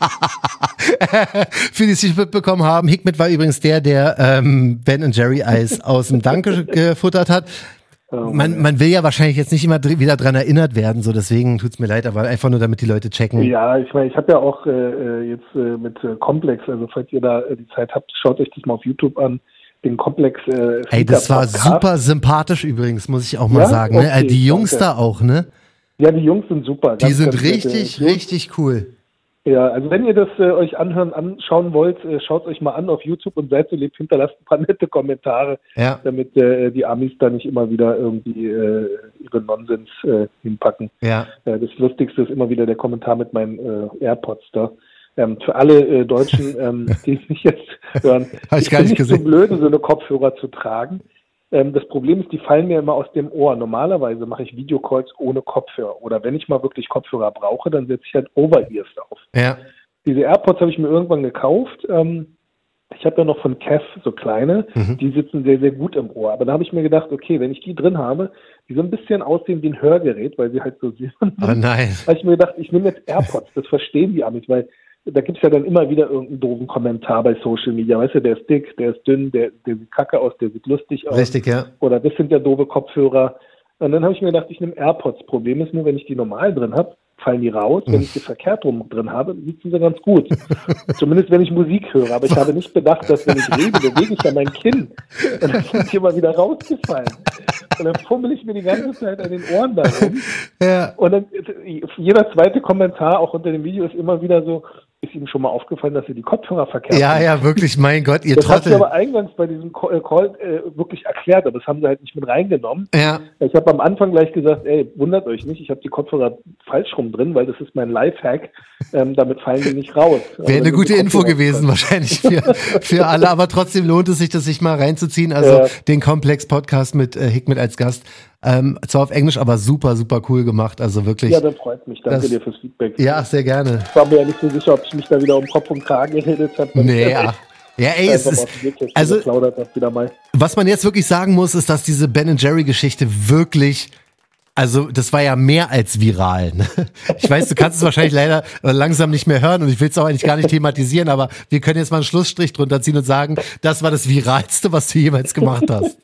Für die es nicht mitbekommen haben, Hickmet war übrigens der, der ähm, Ben Jerry Eis aus dem Danke gefuttert hat. man, man will ja wahrscheinlich jetzt nicht immer dr wieder dran erinnert werden, so deswegen tut's mir leid, aber einfach nur, damit die Leute checken. Ja, ich meine, ich habe ja auch äh, äh, jetzt äh, mit äh, Komplex, also falls ihr da äh, die Zeit habt, schaut euch das mal auf YouTube an, den Komplex. Äh, Ey, das war super sympathisch übrigens, muss ich auch mal Ja? sagen. Ne? Okay, Äh, die Jungs danke. da auch, ne? Ja, die Jungs sind super. Die Ganz, sind ganz nette richtig, Jungs. richtig cool. Ja, also wenn ihr das äh, euch anhören, anschauen wollt, äh, schaut euch mal an auf YouTube und seid so lieb, hinterlasst ein paar nette Kommentare, Ja, damit äh, die Amis da nicht immer wieder irgendwie äh, ihre Nonsens äh, hinpacken. ja. Äh, das Lustigste ist immer wieder der Kommentar mit meinen äh, AirPods da. Ähm, für alle äh, Deutschen, ähm, die mich jetzt hören, Hab ich gar nicht nicht so gesehen. blöd, so eine Kopfhörer zu tragen. Ähm, das Problem ist, die fallen mir immer aus dem Ohr. Normalerweise mache ich Videocalls ohne Kopfhörer. Oder wenn ich mal wirklich Kopfhörer brauche, dann setze ich halt Over-Ears auf. Ja, Diese AirPods habe ich mir irgendwann gekauft. Ähm, ich habe ja noch von Kev so kleine, Mhm. die sitzen sehr, sehr gut im Ohr. Aber da habe ich mir gedacht, okay, wenn ich die drin habe, die so ein bisschen aussehen wie ein Hörgerät, weil sie halt so silbern aber nein. habe ich mir gedacht, ich nehme jetzt AirPods, das verstehen die Amis, weil da gibt's ja dann immer wieder irgendeinen doofen Kommentar bei Social Media. Weißt du, der ist dick, der ist dünn, der, der sieht kacke aus, der sieht lustig aus. Richtig, ja. Oder das sind ja doofe Kopfhörer. Und dann habe ich mir gedacht, ich nehme AirPods. Problem ist nur, wenn ich die normal drin habe, fallen die raus. Wenn ich die verkehrt rum drin habe, sitzen sie ganz gut. Zumindest wenn ich Musik höre. Aber ich habe nicht bedacht, dass wenn ich rede, bewege ich ja mein Kinn. Und dann sind die immer wieder rausgefallen. Und dann fummel ich mir die ganze Zeit an den Ohren da rum. Ja, Und dann jeder zweite Kommentar auch unter dem Video ist immer wieder so, ist Ihnen schon mal aufgefallen, dass Sie die Kopfhörer verkehrt ja, haben? ja, wirklich, mein Gott, ihr Das habe ich Trottel. aber eingangs bei diesem Call, äh, Call äh, wirklich erklärt, aber das haben sie halt nicht mit reingenommen. Ja, Ich habe am Anfang gleich gesagt, ey, wundert euch nicht, ich habe die Kopfhörer falsch rum drin, weil das ist mein Lifehack, ähm, damit fallen die nicht raus. Aber wäre eine gute Info gewesen wahrscheinlich für, für alle, aber trotzdem lohnt es sich, das sich mal reinzuziehen. Also Ja. den Komplex-Podcast mit äh, Hickmet als Gast. Ähm, zwar auf Englisch, aber super, super cool gemacht. Also wirklich. Ja, dann freut mich. Danke Das- dir fürs Feedback. Ja, sehr gerne. Ich war mir ja nicht so sicher, ob ich mich da wieder um Kopf und Kragen geredet habe. Nee, ja. Ja, ey, es ist, also- was man jetzt wirklich sagen muss, ist, dass diese Ben Jerry Geschichte wirklich, also das war ja mehr als viral. Ne? Ich weiß, du kannst es wahrscheinlich leider langsam nicht mehr hören und ich will es auch eigentlich gar nicht thematisieren, aber wir können jetzt mal einen Schlussstrich drunter ziehen und sagen, das war das viralste, was du jemals gemacht hast.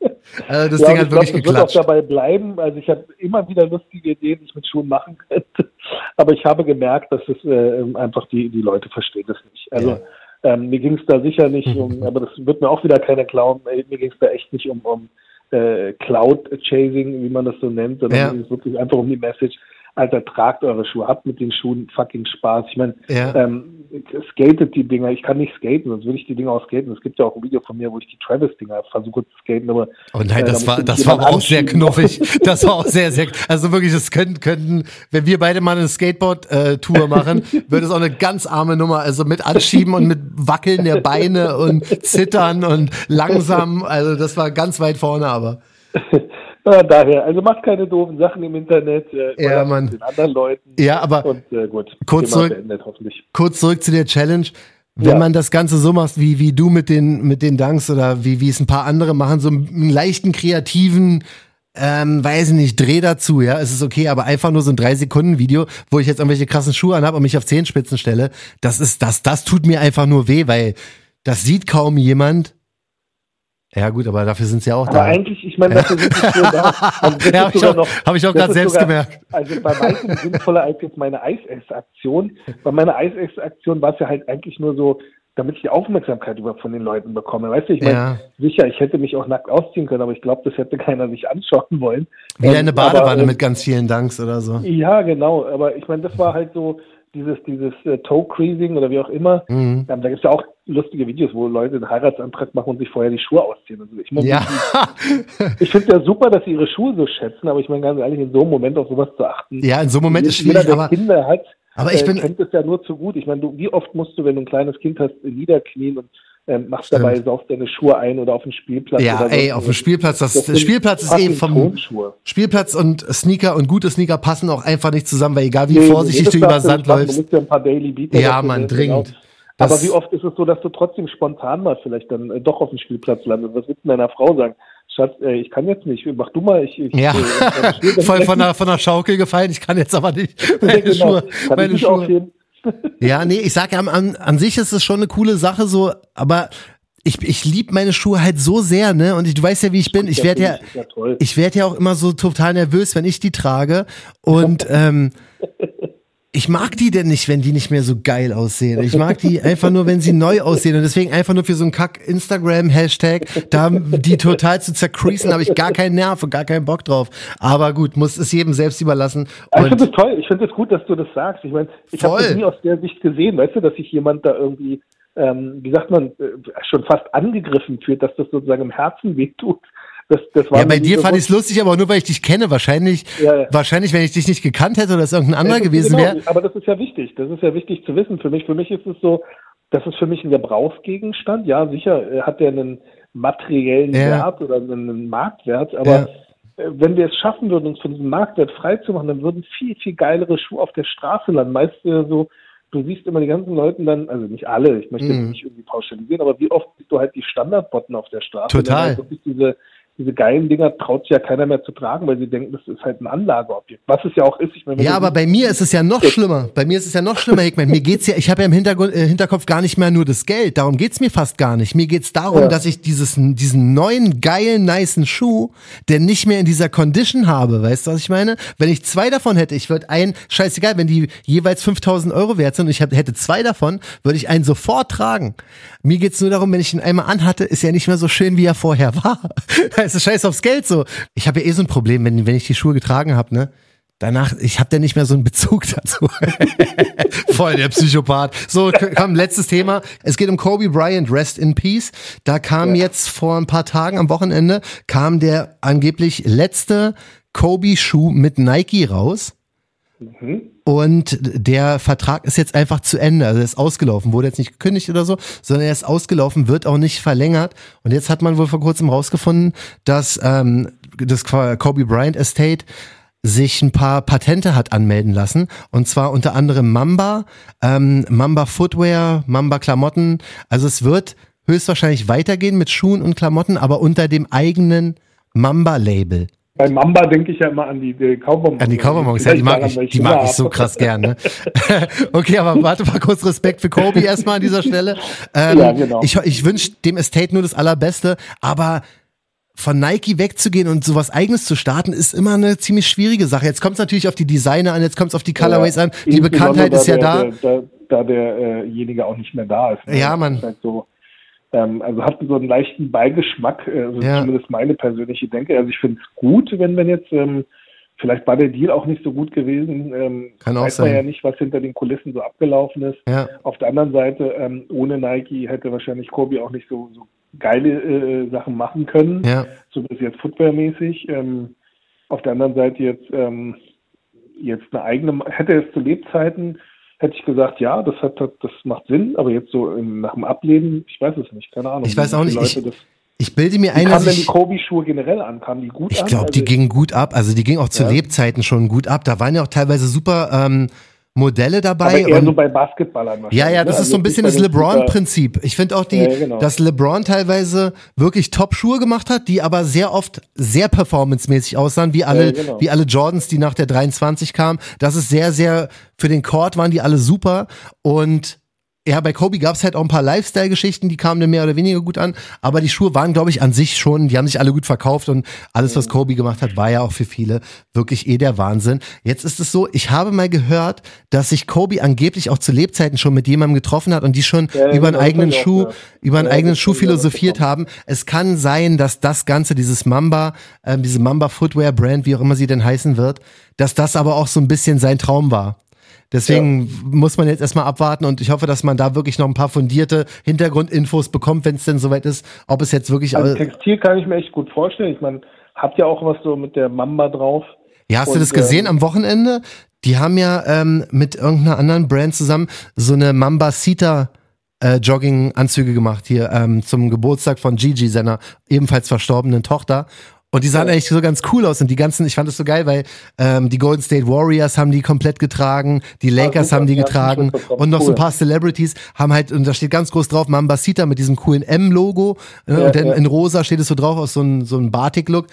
Also das Ja, Ding hat ich wirklich glaub, das wird auch geklatscht. dabei bleiben. Also ich habe immer wieder lustige Ideen, die ich mit Schuhen machen könnte. Aber ich habe gemerkt, dass es äh, einfach die, die Leute verstehen das nicht. Also ähm, mir ging es da sicher nicht um, aber das wird mir auch wieder keiner glauben, mir ging es da echt nicht um, um äh, Cloud-Chasing, wie man das so nennt, sondern Ja. es wirklich einfach um die Message, Alter, tragt eure Schuhe, habt mit den Schuhen fucking Spaß. Ich meine, Ja. ähm, skatet die Dinger. Ich kann nicht skaten, sonst würde ich die Dinger auch skaten. Es gibt ja auch ein Video von mir, wo ich die Travis-Dinger versuche zu skaten, aber Oh nein, äh, das da war, das war auch sehr knuffig. Das war auch sehr, sehr, also wirklich, das könnten, könnten, wenn wir beide mal eine Skateboard-Tour machen, würde es auch eine ganz arme Nummer, also mit Anschieben und mit Wackeln der Beine und Zittern und langsam, also das war ganz weit vorne, aber. Ja, daher, also macht keine doofen Sachen im Internet. Äh, Ja, Mann. mit Den anderen Leuten. Ja, aber Und äh, gut, Kurz Thema zurück- beendet hoffentlich. kurz zurück zu der Challenge. Wenn Ja. man das Ganze so macht, wie, wie du mit den, mit den Dunks oder wie, wie es ein paar andere machen, so einen leichten kreativen, ähm, weiß ich nicht, Dreh dazu, ja, es ist okay, aber einfach nur so ein drei Sekunden Video, wo ich jetzt irgendwelche krassen Schuhe anhab und mich auf Zehenspitzen stelle, das ist, das, das tut mir einfach nur weh, weil das sieht kaum jemand. Ja gut, aber dafür sind sie ja auch Aber da. eigentlich, ich meine, dafür sind die Schuhe da. Also Ja, ist hab ich auch- hab ist selbst sogar- gemerkt. Also bei weitem sinnvoller als jetzt meine Eis-Ess-Aktion. Bei meiner Eis-Ess-Aktion war es ja halt eigentlich nur so, damit ich die Aufmerksamkeit über von den Leuten bekomme. Weißt du, ich meine, Ja. sicher, ich hätte mich auch nackt ausziehen können, aber ich glaube, das hätte keiner sich anschauen wollen. Wie Ähm, eine Badewanne aber, ähm, mit ganz vielen Danks oder so. Ja, genau. Aber ich meine, das war halt so dieses, dieses äh, Toe-Creasing oder wie auch immer. Mhm. Ähm, da gibt es ja auch lustige Videos, wo Leute einen Heiratsantrag machen und sich vorher die Schuhe ausziehen. Also ich meine, Ja. ich finde es ja super, dass sie ihre Schuhe so schätzen, aber ich meine ganz ehrlich, in so einem Moment auf sowas zu achten. Ja, in so einem Moment ist Jeder, schwierig, der aber, Kinder hat, aber ich äh, bin, kennt es ja nur zu gut. Ich meine, du, wie oft musst du, wenn du ein kleines Kind hast, niederknien und ähm, machst Stimmt. dabei, saufst deine Schuhe ein oder auf dem Spielplatz. ja, ey, sonst auf dem. Spielplatz, das, Das Spielplatz ist fucking vom, Tonschuhe. Spielplatz und Sneaker und gute Sneaker passen auch einfach nicht zusammen, weil egal wie Nee, vorsichtig du über Sand machen. Du läufst. musst ja ein paar Daily Beater Ja, nehmen, dringend. Genau. Aber wie oft ist es so, dass du trotzdem spontan mal vielleicht dann äh, doch auf dem Spielplatz landest? Was willst du deiner Frau sagen? Schatz, äh, ich kann jetzt nicht, mach du mal. Ich, ich, Ja, äh, sind voll von der, von der Schaukel gefallen, ich kann jetzt aber nicht. Ja, Meine genau. Schuhe, ich meine Schuhe. Ja, nee, ich sag ja, an, an sich ist es schon eine coole Sache so, aber ich, ich liebe meine Schuhe halt so sehr, ne? Und ich, du weißt ja, wie ich bin. Ich werde ja, ich werde ja auch immer so total nervös, wenn ich die trage. Und ähm, ich mag die denn nicht, wenn die nicht mehr so geil aussehen. Ich mag die einfach nur, wenn sie neu aussehen. Und deswegen einfach nur für so einen Kack-Instagram-Hashtag, da die total zu zercreasen, habe ich gar keinen Nerv und gar keinen Bock drauf. Aber gut, muss es jedem selbst überlassen. Ich finde es toll, ich finde es gut, dass du das sagst. Ich meine, ich habe das nie aus der Sicht gesehen, weißt du, dass sich jemand da irgendwie, ähm, wie sagt man, äh, schon fast angegriffen fühlt, dass das sozusagen im Herzen wehtut. Das, das war ja, bei dir fand ich es lustig, aber nur weil ich dich kenne. Wahrscheinlich, Ja, ja. wahrscheinlich, wenn ich dich nicht gekannt hätte oder es irgendein anderer Ja, gewesen genau, wäre. Aber das ist ja wichtig. Das ist ja wichtig zu wissen. Für mich, für mich ist es so, das ist für mich ein Gebrauchsgegenstand. Ja, sicher äh, hat der einen materiellen. Wert oder einen Marktwert, aber äh, wenn wir es schaffen würden, uns von diesem Marktwert freizumachen, dann würden viel, viel geilere Schuhe auf der Straße landen. Meist so, du siehst immer die ganzen Leuten dann, also nicht alle, ich möchte Mhm. nicht irgendwie pauschalisieren, aber wie oft siehst du halt die Standardbotten auf der Straße? Total. Wenn halt wirklich diese diese geilen Dinger traut sich ja keiner mehr zu tragen, weil sie denken, das ist halt ein Anlageobjekt. Was es ja auch ist. Ich meine, Ja, aber bei mir ist es ja noch schlimmer. Bei mir ist es ja noch schlimmer, Hickman. Mir geht's ja, ich habe ja im Hintergrund, äh, Hinterkopf gar nicht mehr nur das Geld. Darum geht's mir fast gar nicht. Mir geht's darum, Ja. dass ich dieses, diesen neuen, geilen, nicen Schuh, der nicht mehr in dieser Condition habe. Weißt du, was ich meine? Wenn ich zwei davon hätte, ich würde einen, scheißegal, wenn die jeweils 5000 Euro wert sind und ich hab, hätte zwei davon, würde ich einen sofort tragen. Mir geht's nur darum, wenn ich ihn einmal anhatte, ist er nicht mehr so schön, wie er vorher war. Es ist scheiß aufs Geld so. Ich habe ja eh so ein Problem, wenn, wenn ich die Schuhe getragen habe, ne? Danach, ich habe da nicht mehr so einen Bezug dazu. Voll der Psychopath. So, komm, letztes Thema. Es geht um Kobe Bryant, Rest in Peace. Da kam jetzt vor ein paar Tagen am Wochenende, kam der angeblich letzte Kobe-Schuh mit Nike raus. Und der Vertrag ist jetzt einfach zu Ende. Also er ist ausgelaufen, wurde jetzt nicht gekündigt oder so, sondern er ist ausgelaufen, wird auch nicht verlängert. Und jetzt hat man wohl vor kurzem rausgefunden, dass ähm, das Kobe Bryant Estate sich ein paar Patente hat anmelden lassen. Und zwar unter anderem Mamba, ähm, Mamba Footwear, Mamba Klamotten. Also es wird höchstwahrscheinlich weitergehen mit Schuhen und Klamotten, aber unter dem eigenen Mamba-Label. Bei Mamba denke ich ja immer an die, die Kaubonbons. An die Cowboy-Monks, ja, die mag ich, die mag ich so krass gern, ne? okay, aber warte mal kurz Respekt für Kobe erstmal an dieser Stelle. Ähm, Ja, genau. Ich, ich wünsche dem Estate nur das Allerbeste, aber von Nike wegzugehen und sowas eigenes zu starten, ist immer eine ziemlich schwierige Sache. Jetzt kommt es natürlich auf die Designer an, jetzt kommt es auf die Colorways an. Die Bekanntheit ist ja da. Der, da, da derjenige auch nicht mehr da ist. ne? Ja, ist Halt so, ähm, also hat so einen leichten Beigeschmack, äh, also Ja. zumindest meine persönliche Denke. Also ich finde es gut, wenn wenn jetzt, ähm, vielleicht war der Deal auch nicht so gut gewesen. Ähm, Kann auch weiß man sein. ja nicht, was hinter den Kulissen so abgelaufen ist. Ja. Auf der anderen Seite, ähm, ohne Nike hätte wahrscheinlich Kobe auch nicht so, so geile äh, Sachen machen können Ja. zumindest jetzt Footwear-mäßig. Ähm, auf der anderen Seite jetzt, ähm, jetzt eine eigene, hätte es zu Lebzeiten, hätte ich gesagt, ja, das hat, das macht Sinn, aber jetzt so im, nach dem Ableben, ich weiß es nicht, keine Ahnung. Ich weiß auch nicht, Leute ich- Ich bilde mir ein, dass kamen denn die ich, Kobe-Schuhe generell an? Kamen die gut ich an? glaube, die Also, gingen gut ab. Also die gingen auch zu Ja. Lebzeiten schon gut ab. Da waren ja auch teilweise super ähm, Modelle aber dabei. eher und- so bei Basketballern. Ja, ja, das ne? ist so ein Also bisschen das LeBron-Prinzip. Ich finde auch, die, Ja, genau. dass LeBron teilweise wirklich Top-Schuhe gemacht hat, die aber sehr oft sehr performancemäßig aussahen, wie alle, Ja, genau. wie alle Jordans, die nach der 23 kamen. Das ist sehr, sehr, für den Court waren die alle super und ja, bei Kobe gab es halt auch ein paar Lifestyle-Geschichten, die kamen dann mehr oder weniger gut an, aber die Schuhe waren, glaube ich, an sich schon, die haben sich alle gut verkauft und alles, was Kobe gemacht hat, war ja auch für viele wirklich eh der Wahnsinn. Jetzt ist es so, ich habe mal gehört, dass sich Kobe angeblich auch zu Lebzeiten schon mit jemandem getroffen hat und die schon Ja, über einen eigenen auch Schuh, gehört. über einen Ja, eigenen Schuh auch philosophiert haben. Es kann sein, dass das Ganze, dieses Mamba, ähm, diese Mamba Footwear Brand, wie auch immer sie denn heißen wird, dass das aber auch so ein bisschen sein Traum war. Deswegen muss man jetzt erstmal abwarten und ich hoffe, dass man da wirklich noch ein paar fundierte Hintergrundinfos bekommt, wenn es denn soweit ist, ob es jetzt wirklich. Also Textil kann ich mir echt gut vorstellen. Ich meine, habt ja auch was so mit der Mamba drauf. ja, hast du und, das gesehen ähm, am Wochenende? Die haben ja ähm, mit irgendeiner anderen Brand zusammen so eine Mamba Sita äh, Jogging-Anzüge gemacht hier ähm, zum Geburtstag von Gigi, seiner ebenfalls verstorbenen Tochter. Und die sahen eigentlich so ganz cool aus und die ganzen, ich fand das so geil, weil ähm, die Golden State Warriors haben die komplett getragen, die Lakers super. haben die Ja, getragen doch und noch so ein cool. paar Celebrities haben halt, und da steht ganz groß drauf, Mambasita mit diesem coolen M-Logo äh, Ja, und dann ja. in rosa steht es so drauf aus so einem so ein Batik-Look.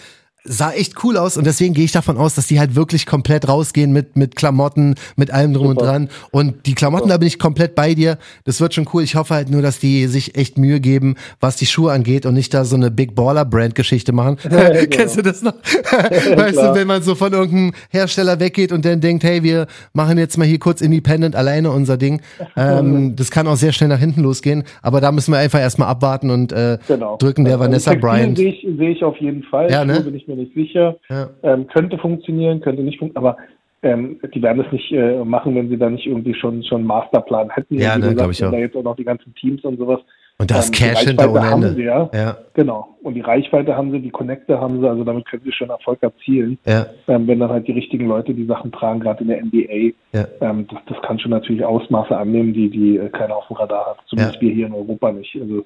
Sah echt cool aus und deswegen gehe ich davon aus, dass die halt wirklich komplett rausgehen mit, mit Klamotten, mit allem drum Super. und dran. Und die Klamotten, Super. da bin ich komplett bei dir. Das wird schon cool. Ich hoffe halt nur, dass die sich echt Mühe geben, was die Schuhe angeht und nicht da so eine Big Baller Brand Geschichte machen. genau. Kennst du das noch? weißt du, wenn man so von irgendeinem Hersteller weggeht und dann denkt, hey, wir machen jetzt mal hier kurz independent alleine unser Ding. Ähm, das kann auch sehr schnell nach hinten losgehen. Aber da müssen wir einfach erstmal abwarten und äh, Genau. drücken der Also Vanessa Bryant. Sehe ich, sehe ich auf jeden Fall. Ja, ne? Mir nicht sicher. Ja. Ähm, könnte funktionieren, könnte nicht funktionieren, aber ähm, die werden es nicht äh, machen, wenn sie da nicht irgendwie schon schon einen Masterplan hätten. Ja, ne, gesagt, glaub ich auch. Da jetzt auch noch die ganzen Teams und sowas. Und da ist Ähm, Cash hinter ohne haben Ende. Sie, ja. Ja, Genau. Und die Reichweite haben sie, die Connecte haben sie, also damit können sie schon Erfolg erzielen. ja, Ähm, wenn dann halt die richtigen Leute die Sachen tragen, gerade in der NBA, ja. ähm, das, das kann schon natürlich Ausmaße annehmen, die, die äh, keiner auf dem Radar hat. Zumindest Ja. wir hier in Europa nicht. Also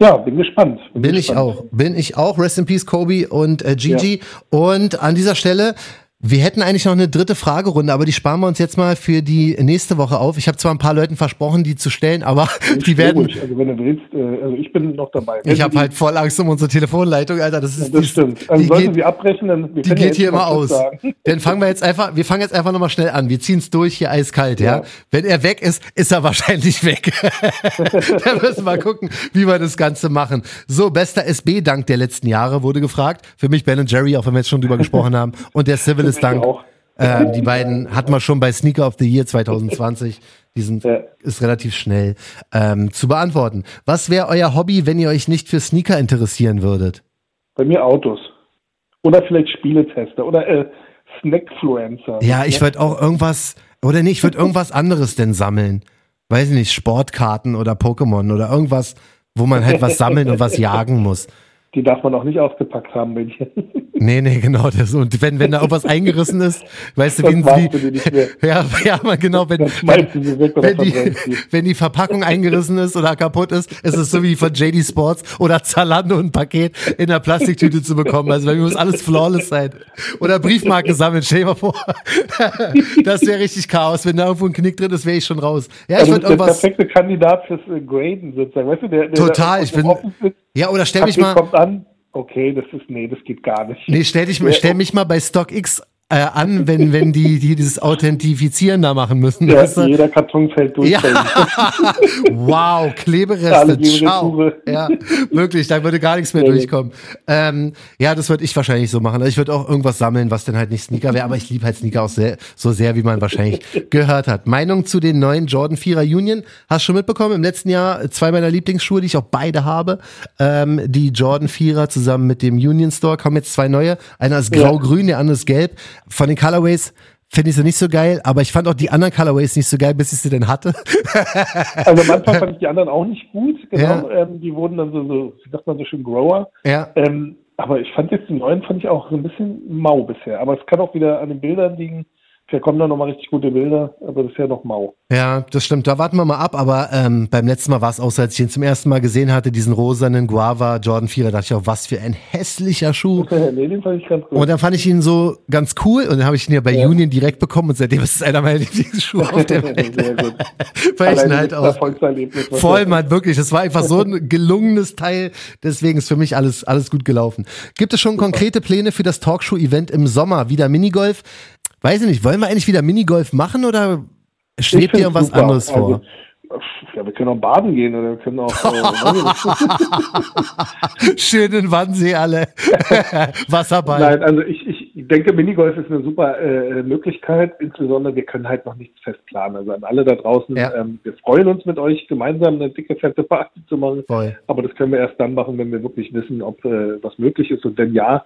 ja, bin gespannt. Bin ich gespannt. auch. Bin ich auch. Rest in Peace, Kobe und äh, Gigi. Und an dieser Stelle, wir hätten eigentlich noch eine dritte Fragerunde, aber die sparen wir uns jetzt mal für die nächste Woche auf. Ich habe zwar ein paar Leuten versprochen, die zu stellen, aber die werden. Ruhig. Also wenn du willst, äh, also ich bin noch dabei. Wenn Ich habe halt voll Angst um unsere Telefonleitung, Alter. Das Ja, ist das die, stimmt. Also die sollten geht, Sie abbrechen, dann wir die können ja geht hier immer aus. Sagen. Dann fangen wir jetzt einfach, wir fangen jetzt einfach nochmal schnell an. Wir ziehen's durch hier eiskalt, ja. Ja. Wenn er weg ist, ist er wahrscheinlich weg. da müssen wir mal gucken, wie wir das Ganze machen. So, bester SB-Dank der letzten Jahre wurde gefragt. Für mich Ben und Jerry, auch wenn wir jetzt schon drüber gesprochen haben. Und der Civilist-Dank. Auch. Äh, die beiden hatten wir schon bei Sneaker of the Year 2020. Die sind, Ja. ist relativ schnell ähm, zu beantworten. Was wäre euer Hobby, wenn ihr euch nicht für Sneaker interessieren würdet? Bei mir Autos. Oder vielleicht Spieletester oder äh, Snackfluencer. Ja, ich würde auch irgendwas, oder nicht, ich würde irgendwas anderes denn sammeln. Weiß ich nicht, Sportkarten oder Pokémon oder irgendwas, wo man halt was sammeln und was jagen muss. Die darf man auch nicht ausgepackt haben, Mädchen. Nee, nee, genau. Das, und wenn, wenn da irgendwas eingerissen ist, weißt du, wie, wie ja, ja, man genau, wenn, oder wenn die, wenn die Verpackung eingerissen ist oder kaputt ist, ist es so wie von JD Sports oder Zalando ein Paket in der Plastiktüte zu bekommen. Also bei mir muss alles flawless sein. Oder Briefmarken sammeln, stell dir mal vor. Das wäre richtig Chaos. Wenn da irgendwo ein Knick drin ist, wäre ich schon raus. Ja, ich Also würde der irgendwas. perfekte Kandidat fürs äh, Graden sozusagen. Weißt du, der, der Total, der ich bin- Ja, oder stell mich Paket mal. kommt an, okay, das ist, nee, das geht gar nicht. Nee, stell dich mal, stell mich mal bei StockX äh, an, wenn, wenn die, die dieses Authentifizieren da machen müssen. Ja, weißt du? jeder Karton fällt durch. Ja. wow, Klebereste, ciao. Ja, wirklich, da würde gar nichts mehr Ja, durchkommen. Ähm, ja, das würde ich wahrscheinlich so machen. Also ich würde auch irgendwas sammeln, was dann halt nicht Sneaker wäre, aber ich liebe halt Sneaker auch sehr, so sehr, wie man wahrscheinlich gehört hat. Meinung zu den neuen Jordan 4er Union. Hast schon mitbekommen, im letzten Jahr zwei meiner Lieblingsschuhe, die ich auch beide habe. Ähm, die Jordan 4er zusammen mit dem Union Store kommen jetzt zwei neue. Einer ist grau-grün, der andere ist gelb. Von den Colorways finde ich sie nicht so geil, aber ich fand auch die anderen Colorways nicht so geil, bis ich sie denn hatte. Also am Anfang fand ich die anderen auch nicht gut. Genau, Ja. ähm, die wurden dann so, so, wie sagt man so schön, Grower. ja. Ähm, aber ich fand jetzt die neuen fand ich auch so ein bisschen mau bisher. Aber es kann auch wieder an den Bildern liegen. Vielleicht kommen da nochmal richtig gute Bilder, aber bisher noch mau. Ja, das stimmt. Da warten wir mal ab. Aber ähm, beim letzten Mal war es auch so, als ich ihn zum ersten Mal gesehen hatte, diesen rosanen Guava Jordan 4, dachte ich auch, was für ein hässlicher Schuh. nee, den fand ich ganz gut. Und dann fand ich ihn so ganz cool und dann habe ich ihn ja bei Ja. Union direkt bekommen und seitdem ist es einer meiner Lieblingsschuhe auf der Welt. Sehr gut. Weil ich ihn halt das auch voll, Mann, wirklich. Das war einfach so ein gelungenes Teil. Deswegen ist für mich alles, alles gut gelaufen. Gibt es schon konkrete Pläne für das Talkshow-Event im Sommer? Wieder Minigolf? Weiß ich nicht. Wollen wir eigentlich wieder Minigolf machen oder schwebt dir super. anderes vor? Also, ja, wir können auch baden gehen oder wir können auch. Äh. Schönen Wannsee alle. Wasserball. Nein, also ich, ich denke, Minigolf ist eine super äh, Möglichkeit. Insbesondere, wir können halt noch nichts fest planen. Also an alle da draußen, Ja. ähm, wir freuen uns mit euch gemeinsam eine dicke, fette Party zu machen. Voll. Aber das können wir erst dann machen, wenn wir wirklich wissen, ob äh, was möglich ist. Und wenn ja,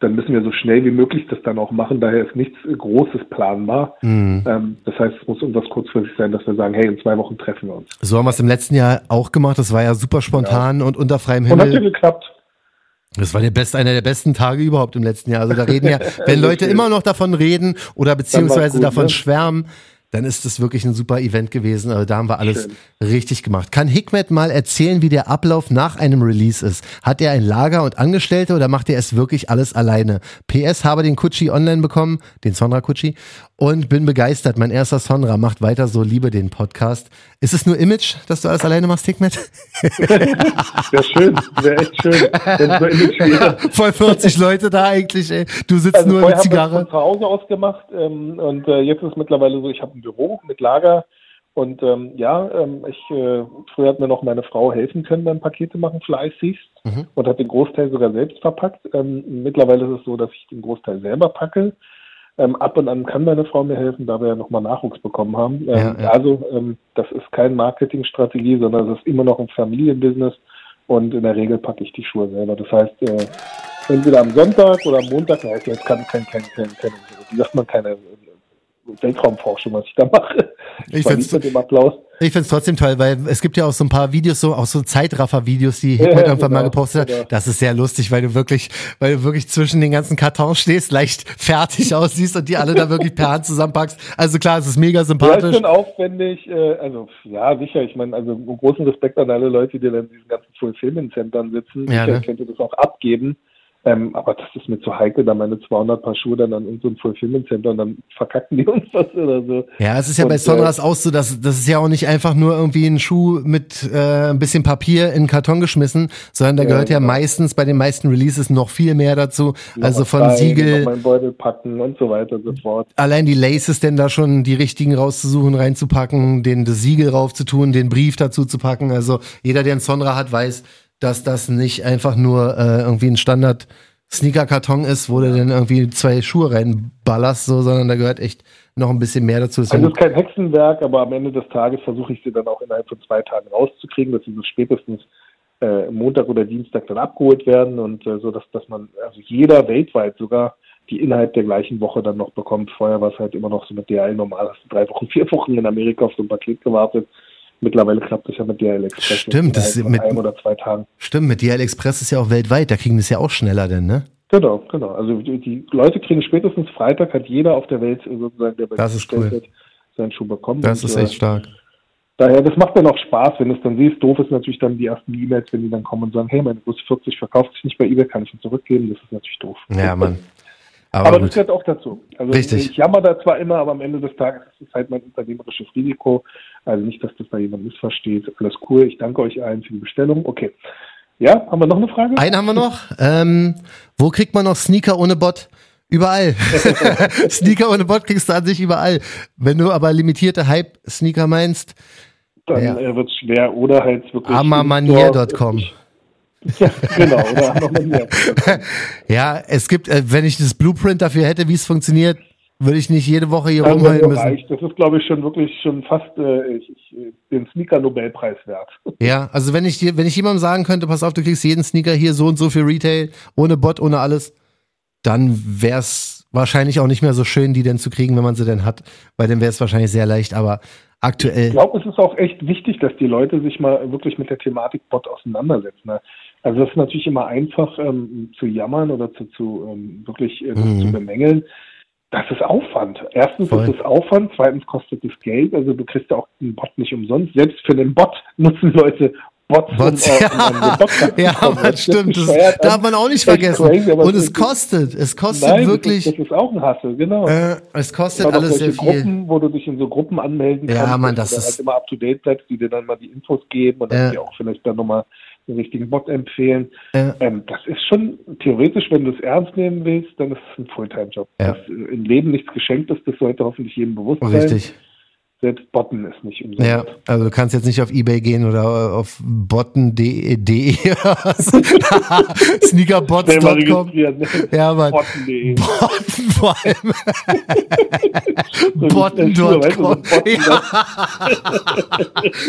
dann müssen wir so schnell wie möglich das dann auch machen. Daher ist nichts Großes planbar. Mhm. Ähm, das heißt, es muss irgendwas kurzfristig sein, dass wir sagen, hey, in zwei Wochen treffen wir uns. So haben wir es im letzten Jahr auch gemacht. Das war ja super spontan und unter freiem Und hat ja Himmel. geklappt. Das war der beste, einer der besten Tage überhaupt im letzten Jahr. Also da reden ja, wenn Leute immer noch davon reden oder beziehungsweise gut, davon ne? schwärmen, dann ist das wirklich ein super Event gewesen. Also da haben wir alles Schön. richtig gemacht. Kann Hikmet mal erzählen, wie der Ablauf nach einem Release ist? Hat er ein Lager und Angestellte oder macht er es wirklich alles alleine? PS habe den Kutschi online bekommen, den Sonra Kutschi, und bin begeistert. Mein erster Sonra macht weiter so, liebe den Podcast. Ist es nur Image, dass du alles alleine machst, Hikmet? Wäre schön, wäre echt schön. Image wäre. Voll 40 Leute da eigentlich, ey. Du sitzt also nur mit Zigarre. Ich habe von zu Hause aus gemacht ähm, und äh, jetzt ist es mittlerweile so, ich habe ein Büro mit Lager und ähm, ja, ähm, ich äh, früher hat mir noch meine Frau helfen können beim Pakete machen für ICs mhm. und hat den Großteil sogar selbst verpackt. Ähm, mittlerweile ist es so, dass ich den Großteil selber packe. Ähm, ab und an kann meine Frau mir helfen, da wir ja nochmal Nachwuchs bekommen haben. Ähm, ja, ja. Also ähm, das ist keine Marketingstrategie, sondern es ist immer noch ein Familienbusiness und in der Regel packe ich die Schuhe selber. Das heißt, äh, entweder am Sonntag oder am Montag, na, jetzt kann kein, kein, kein, kein, wie sagt man, keine Weltraumforschung, was ich da mache. Ich finde es ich find's trotzdem toll, weil es gibt ja auch so ein paar Videos, so auch so Zeitraffer-Videos, die Hitler ja, irgendwann genau, mal gepostet hat. Genau. Das ist sehr lustig, weil du wirklich, weil du wirklich zwischen den ganzen Kartons stehst, leicht fertig aussiehst und die alle da wirklich per Hand zusammenpackst. Also klar, es ist mega sympathisch. Ja, ist schon aufwendig, äh, also ja, sicher, ich meine, also großen Respekt an alle Leute, die dann in diesen ganzen Fulfillment-Centern sitzen. Ja, sicher, ne? könnte das auch abgeben. Ähm, aber das ist mir zu heikel, da meine 200 Paar Schuhe dann an irgendein so Fulfillment Center und dann verkacken die uns was oder so. Ja, es ist ja und, bei Sonras äh, auch so, dass das ist ja auch nicht einfach nur irgendwie ein Schuh mit äh, ein bisschen Papier in den Karton geschmissen, sondern da gehört ja, ja genau. meistens bei den meisten Releases noch viel mehr dazu. also von rein, Siegel. Meinen Beutel packen und so weiter und so fort. Allein die Laces denn da schon die richtigen rauszusuchen, reinzupacken, den das Siegel raufzutun, den Brief dazu zu packen. Also jeder, der einen Sonra hat, weiß, dass das nicht einfach nur äh, irgendwie ein Standard Sneaker-Karton ist, wo du dann irgendwie zwei Schuhe reinballerst, so, sondern da gehört echt noch ein bisschen mehr dazu. Also es ist kein Hexenwerk, aber am Ende des Tages versuche ich sie dann auch innerhalb von zwei Tagen rauszukriegen, dass sie so spätestens äh, Montag oder Dienstag dann abgeholt werden und äh, so, dass, dass man, also jeder weltweit sogar die innerhalb der gleichen Woche dann noch bekommt. Vorher war es halt immer noch so mit DHL normal, hast du drei Wochen, vier Wochen in Amerika auf so ein Paket gewartet. Mittlerweile klappt es ja mit DHL Express. Stimmt, das ist mit einem oder zwei Tagen. Stimmt, mit DHL Express ist ja auch weltweit, da kriegen das ja auch schneller denn, ne? Genau, genau. Also die, die Leute kriegen spätestens Freitag, hat jeder auf der Welt sozusagen, der bei das ist cool. Wird, seinen Schuh bekommen. Das und, ist echt äh, stark. Daher, das macht dann auch Spaß, wenn du es dann siehst. Doof ist natürlich dann die ersten E-Mails, wenn die dann kommen und sagen, hey, meine Größe 40 verkauft sich nicht bei eBay, kann ich ihn zurückgeben. Das ist natürlich doof. Ja, Mann. Aber, aber das gehört auch dazu. Also Richtig. ich jammer da zwar immer, aber am Ende des Tages ist es halt mein unternehmerisches Risiko. Also nicht, dass das da jemand missversteht. Alles cool. Ich danke euch allen für die Bestellung. Okay. Ja, haben wir noch eine Frage? Eine haben wir noch. Ähm, wo kriegt man noch Sneaker ohne Bot? Überall. Sneaker ohne Bot kriegst du an sich überall. Wenn du aber limitierte Hype-Sneaker meinst, dann ja. äh, wird es schwer oder halt wirklich. Amamanier.com. Ja, genau, ja, es gibt, äh, wenn ich das Blueprint dafür hätte, wie es funktioniert, würde ich nicht jede Woche hier rumheulen müssen. Reicht. Das ist, glaube ich, schon wirklich schon fast äh, ich, ich, den Sneaker-Nobelpreis wert. Ja, also wenn ich dir, wenn ich jemandem sagen könnte, pass auf, du kriegst jeden Sneaker hier so und so viel Retail, ohne Bot, ohne alles, dann wäre es wahrscheinlich auch nicht mehr so schön, die denn zu kriegen, wenn man sie denn hat, weil dann wäre es wahrscheinlich sehr leicht, aber aktuell. Ich glaube, es ist auch echt wichtig, dass die Leute sich mal wirklich mit der Thematik Bot auseinandersetzen. Also das ist natürlich immer einfach ähm, zu jammern oder zu, zu ähm, wirklich äh, mhm. zu bemängeln. Das ist Aufwand. Erstens Voll. ist es Aufwand, zweitens kostet es Geld. Also du kriegst ja auch den Bot nicht umsonst. Selbst für den Bot nutzen Leute Bots. Bots um, ja, ja das stimmt. Das darf man auch nicht vergessen. Crazy, Und es kostet. Es kostet nein, wirklich. Das ist, das ist, auch ein Hassel, genau. Äh, es kostet alles sehr viel. Gruppen, wo du dich in so Gruppen anmelden kannst. Ja, man, das ist. Halt immer up to date bleibst, die dir dann mal die Infos geben und dann dir auch vielleicht dann nochmal den richtigen Bot empfehlen. Ja. Ähm, das ist schon theoretisch, wenn du es ernst nehmen willst, dann ist es ein Fulltime-Job. Ja. Dass im Leben nichts geschenkt ist, das sollte hoffentlich jedem bewusst sein. Richtig selbst Botten ist nicht umsonst. Ja, also du kannst jetzt nicht auf Ebay gehen oder auf botten.de Sneakerbots.com. Ja, Mann. Botten.de. Botten vor allem. Botten.com.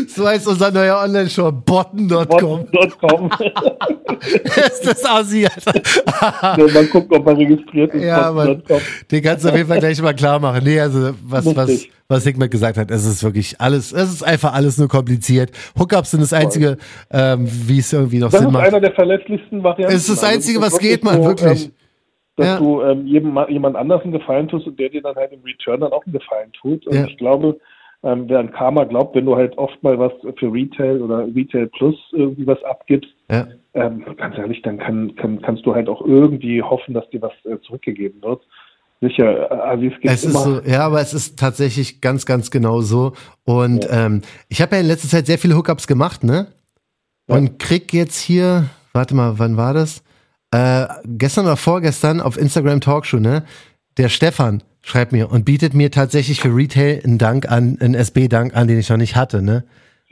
So heißt unser neuer Online-Shop. Botten.com. Botten.com. ist das Asi, Alter. ja, mal gucken, ob er registriert ist. Ja, Mann. Den kannst du auf jeden Fall gleich mal klar machen. Nee, also was, was was Hickman gesagt hat. Es ist wirklich alles, es ist einfach alles nur kompliziert. Hookups sind das einzige, ähm, wie es irgendwie noch das Sinn macht. Das ist einer der verletzlichsten Varianten. Es ist das Einzige, also, was geht, man, so, wirklich. Ähm, dass Ja. du ähm, jedem, jemand anders einen Gefallen tust und der dir dann halt im Return dann auch einen Gefallen tut. Und Ja. ich glaube, ähm, wer an Karma glaubt, wenn du halt oft mal was für Retail oder Retail Plus irgendwie was abgibst, Ja. ähm, ganz ehrlich, dann kann, kann, kannst du halt auch irgendwie hoffen, dass dir was äh, zurückgegeben wird. Sicher, Aziz gibt Es ist immer. so, ja, aber es ist tatsächlich ganz, ganz genau so. Und ähm, ich habe ja in letzter Zeit sehr viele Hookups gemacht, ne? Und krieg jetzt hier, warte mal, wann war das? Äh, gestern oder vorgestern auf Instagram Talkshow, ne? Der Stefan schreibt mir und bietet mir tatsächlich für Retail einen Dank an, einen SB-Dank an, den ich noch nicht hatte, ne?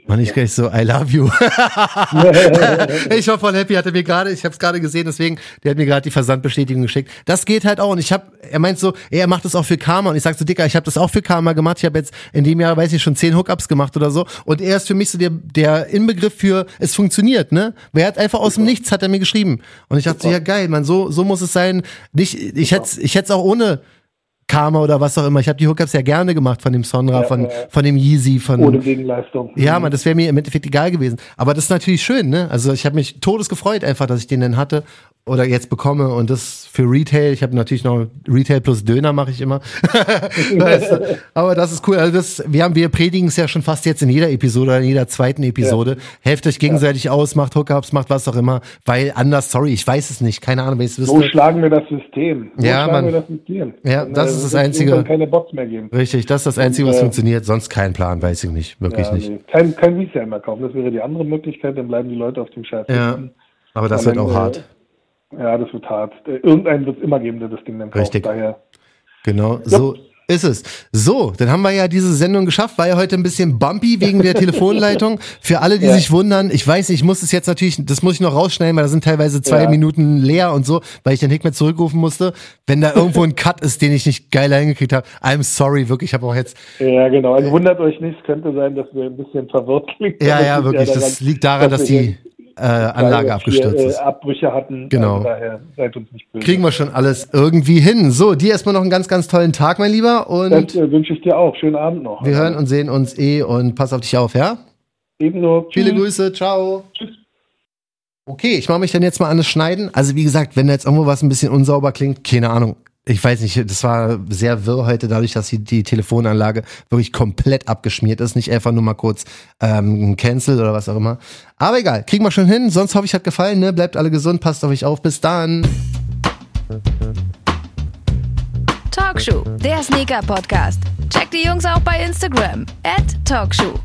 Mann, ich gleich so, I love you. ich war voll happy, hatte mir gerade, ich habe es gerade gesehen, deswegen, der hat mir gerade die Versandbestätigung geschickt. Das geht halt auch und ich habe, er meint so, ey, er macht das auch für Karma und ich sag so, Dicker, ich habe das auch für Karma gemacht. Ich habe jetzt in dem Jahr, weiß ich, schon zehn Hookups gemacht oder so und er ist für mich so der, der Inbegriff für, es funktioniert, ne? Wer hat einfach aus dem Nichts, hat er mir geschrieben und ich dachte so, ja geil, man, so, so muss es sein. Nicht, ich hätte, ich hätte auch ohne Karma oder was auch immer. Ich habe die Hookups ja gerne gemacht von dem Sonra, von, ja. von dem Yeezy, von ohne Gegenleistung. ja, man, das wäre mir im Endeffekt egal gewesen. Aber das ist natürlich schön, ne? Also ich habe mich todes gefreut einfach, dass ich den dann hatte oder jetzt bekomme und das für Retail. Ich habe natürlich noch Retail plus Döner mache ich immer. du? Aber das ist cool. Also das, wir haben, wir predigen es ja schon fast jetzt in jeder Episode oder in jeder zweiten Episode. Helft euch gegenseitig aus, macht Hookups, macht was auch immer, weil anders, sorry, ich weiß es nicht, keine Ahnung, wenn ich es So wüsste. schlagen wir das System. So Ja, wir das System. Ja, Dann, das äh, ist das Einzige. keine Bots mehr geben. Richtig, das ist das Einzige, was Und, äh, funktioniert. Sonst kein Plan, weiß ich nicht, wirklich Ja, nicht. nee. Kein, kein mehr kaufen. Das wäre die andere Möglichkeit. Dann bleiben die Leute auf dem Scheiß Ja, aber das Und wird auch hart. Ja, das wird hart. Äh, Irgendeinen wird es immer geben, der das Ding dann kauft. Richtig. Daher, Genau, so ist es. So, dann haben wir ja diese Sendung geschafft. War ja heute ein bisschen bumpy wegen der Telefonleitung. Für alle, die Ja. sich wundern, ich weiß, ich muss es jetzt natürlich, das muss ich noch rausschneiden, weil da sind teilweise zwei Ja. Minuten leer und so, weil ich den Hickmet zurückrufen musste. Wenn da irgendwo ein Cut ist, den ich nicht geiler hingekriegt habe, I'm sorry, wirklich. Ich habe auch jetzt, ja, genau. Also wundert euch nicht. Es könnte sein, dass wir ein bisschen verwirrt klingen. ja, ja, wirklich. daran, Das liegt daran, dass wir die äh, Anlage abgestürzt vier, ist. Äh, Abbrüche hatten. Genau. Also daher seid uns nicht böse. Kriegen wir schon alles irgendwie hin. So, dir erstmal noch einen ganz, ganz tollen Tag, mein Lieber. Das Und äh, wünsche ich dir auch. Schönen Abend noch. wir hören und sehen uns eh und pass auf dich auf, ja? Ebenso. Viele Tschüss. Grüße, ciao. Tschüss. Okay, ich mache mich dann jetzt mal an das Schneiden. Also wie gesagt, wenn da jetzt irgendwo was ein bisschen unsauber klingt, keine Ahnung. Ich weiß nicht, das war sehr wirr heute, dadurch, dass die, die Telefonanlage wirklich komplett abgeschmiert ist. Nicht einfach nur mal kurz ähm, Cancel oder was auch immer. Aber egal, kriegen wir schon hin. Sonst hoffe ich, hat gefallen. Ne? Bleibt alle gesund, passt auf euch auf. Bis dann. Talkshow, der Sneaker-Podcast. Checkt die Jungs auch bei Instagram. At Talkshow.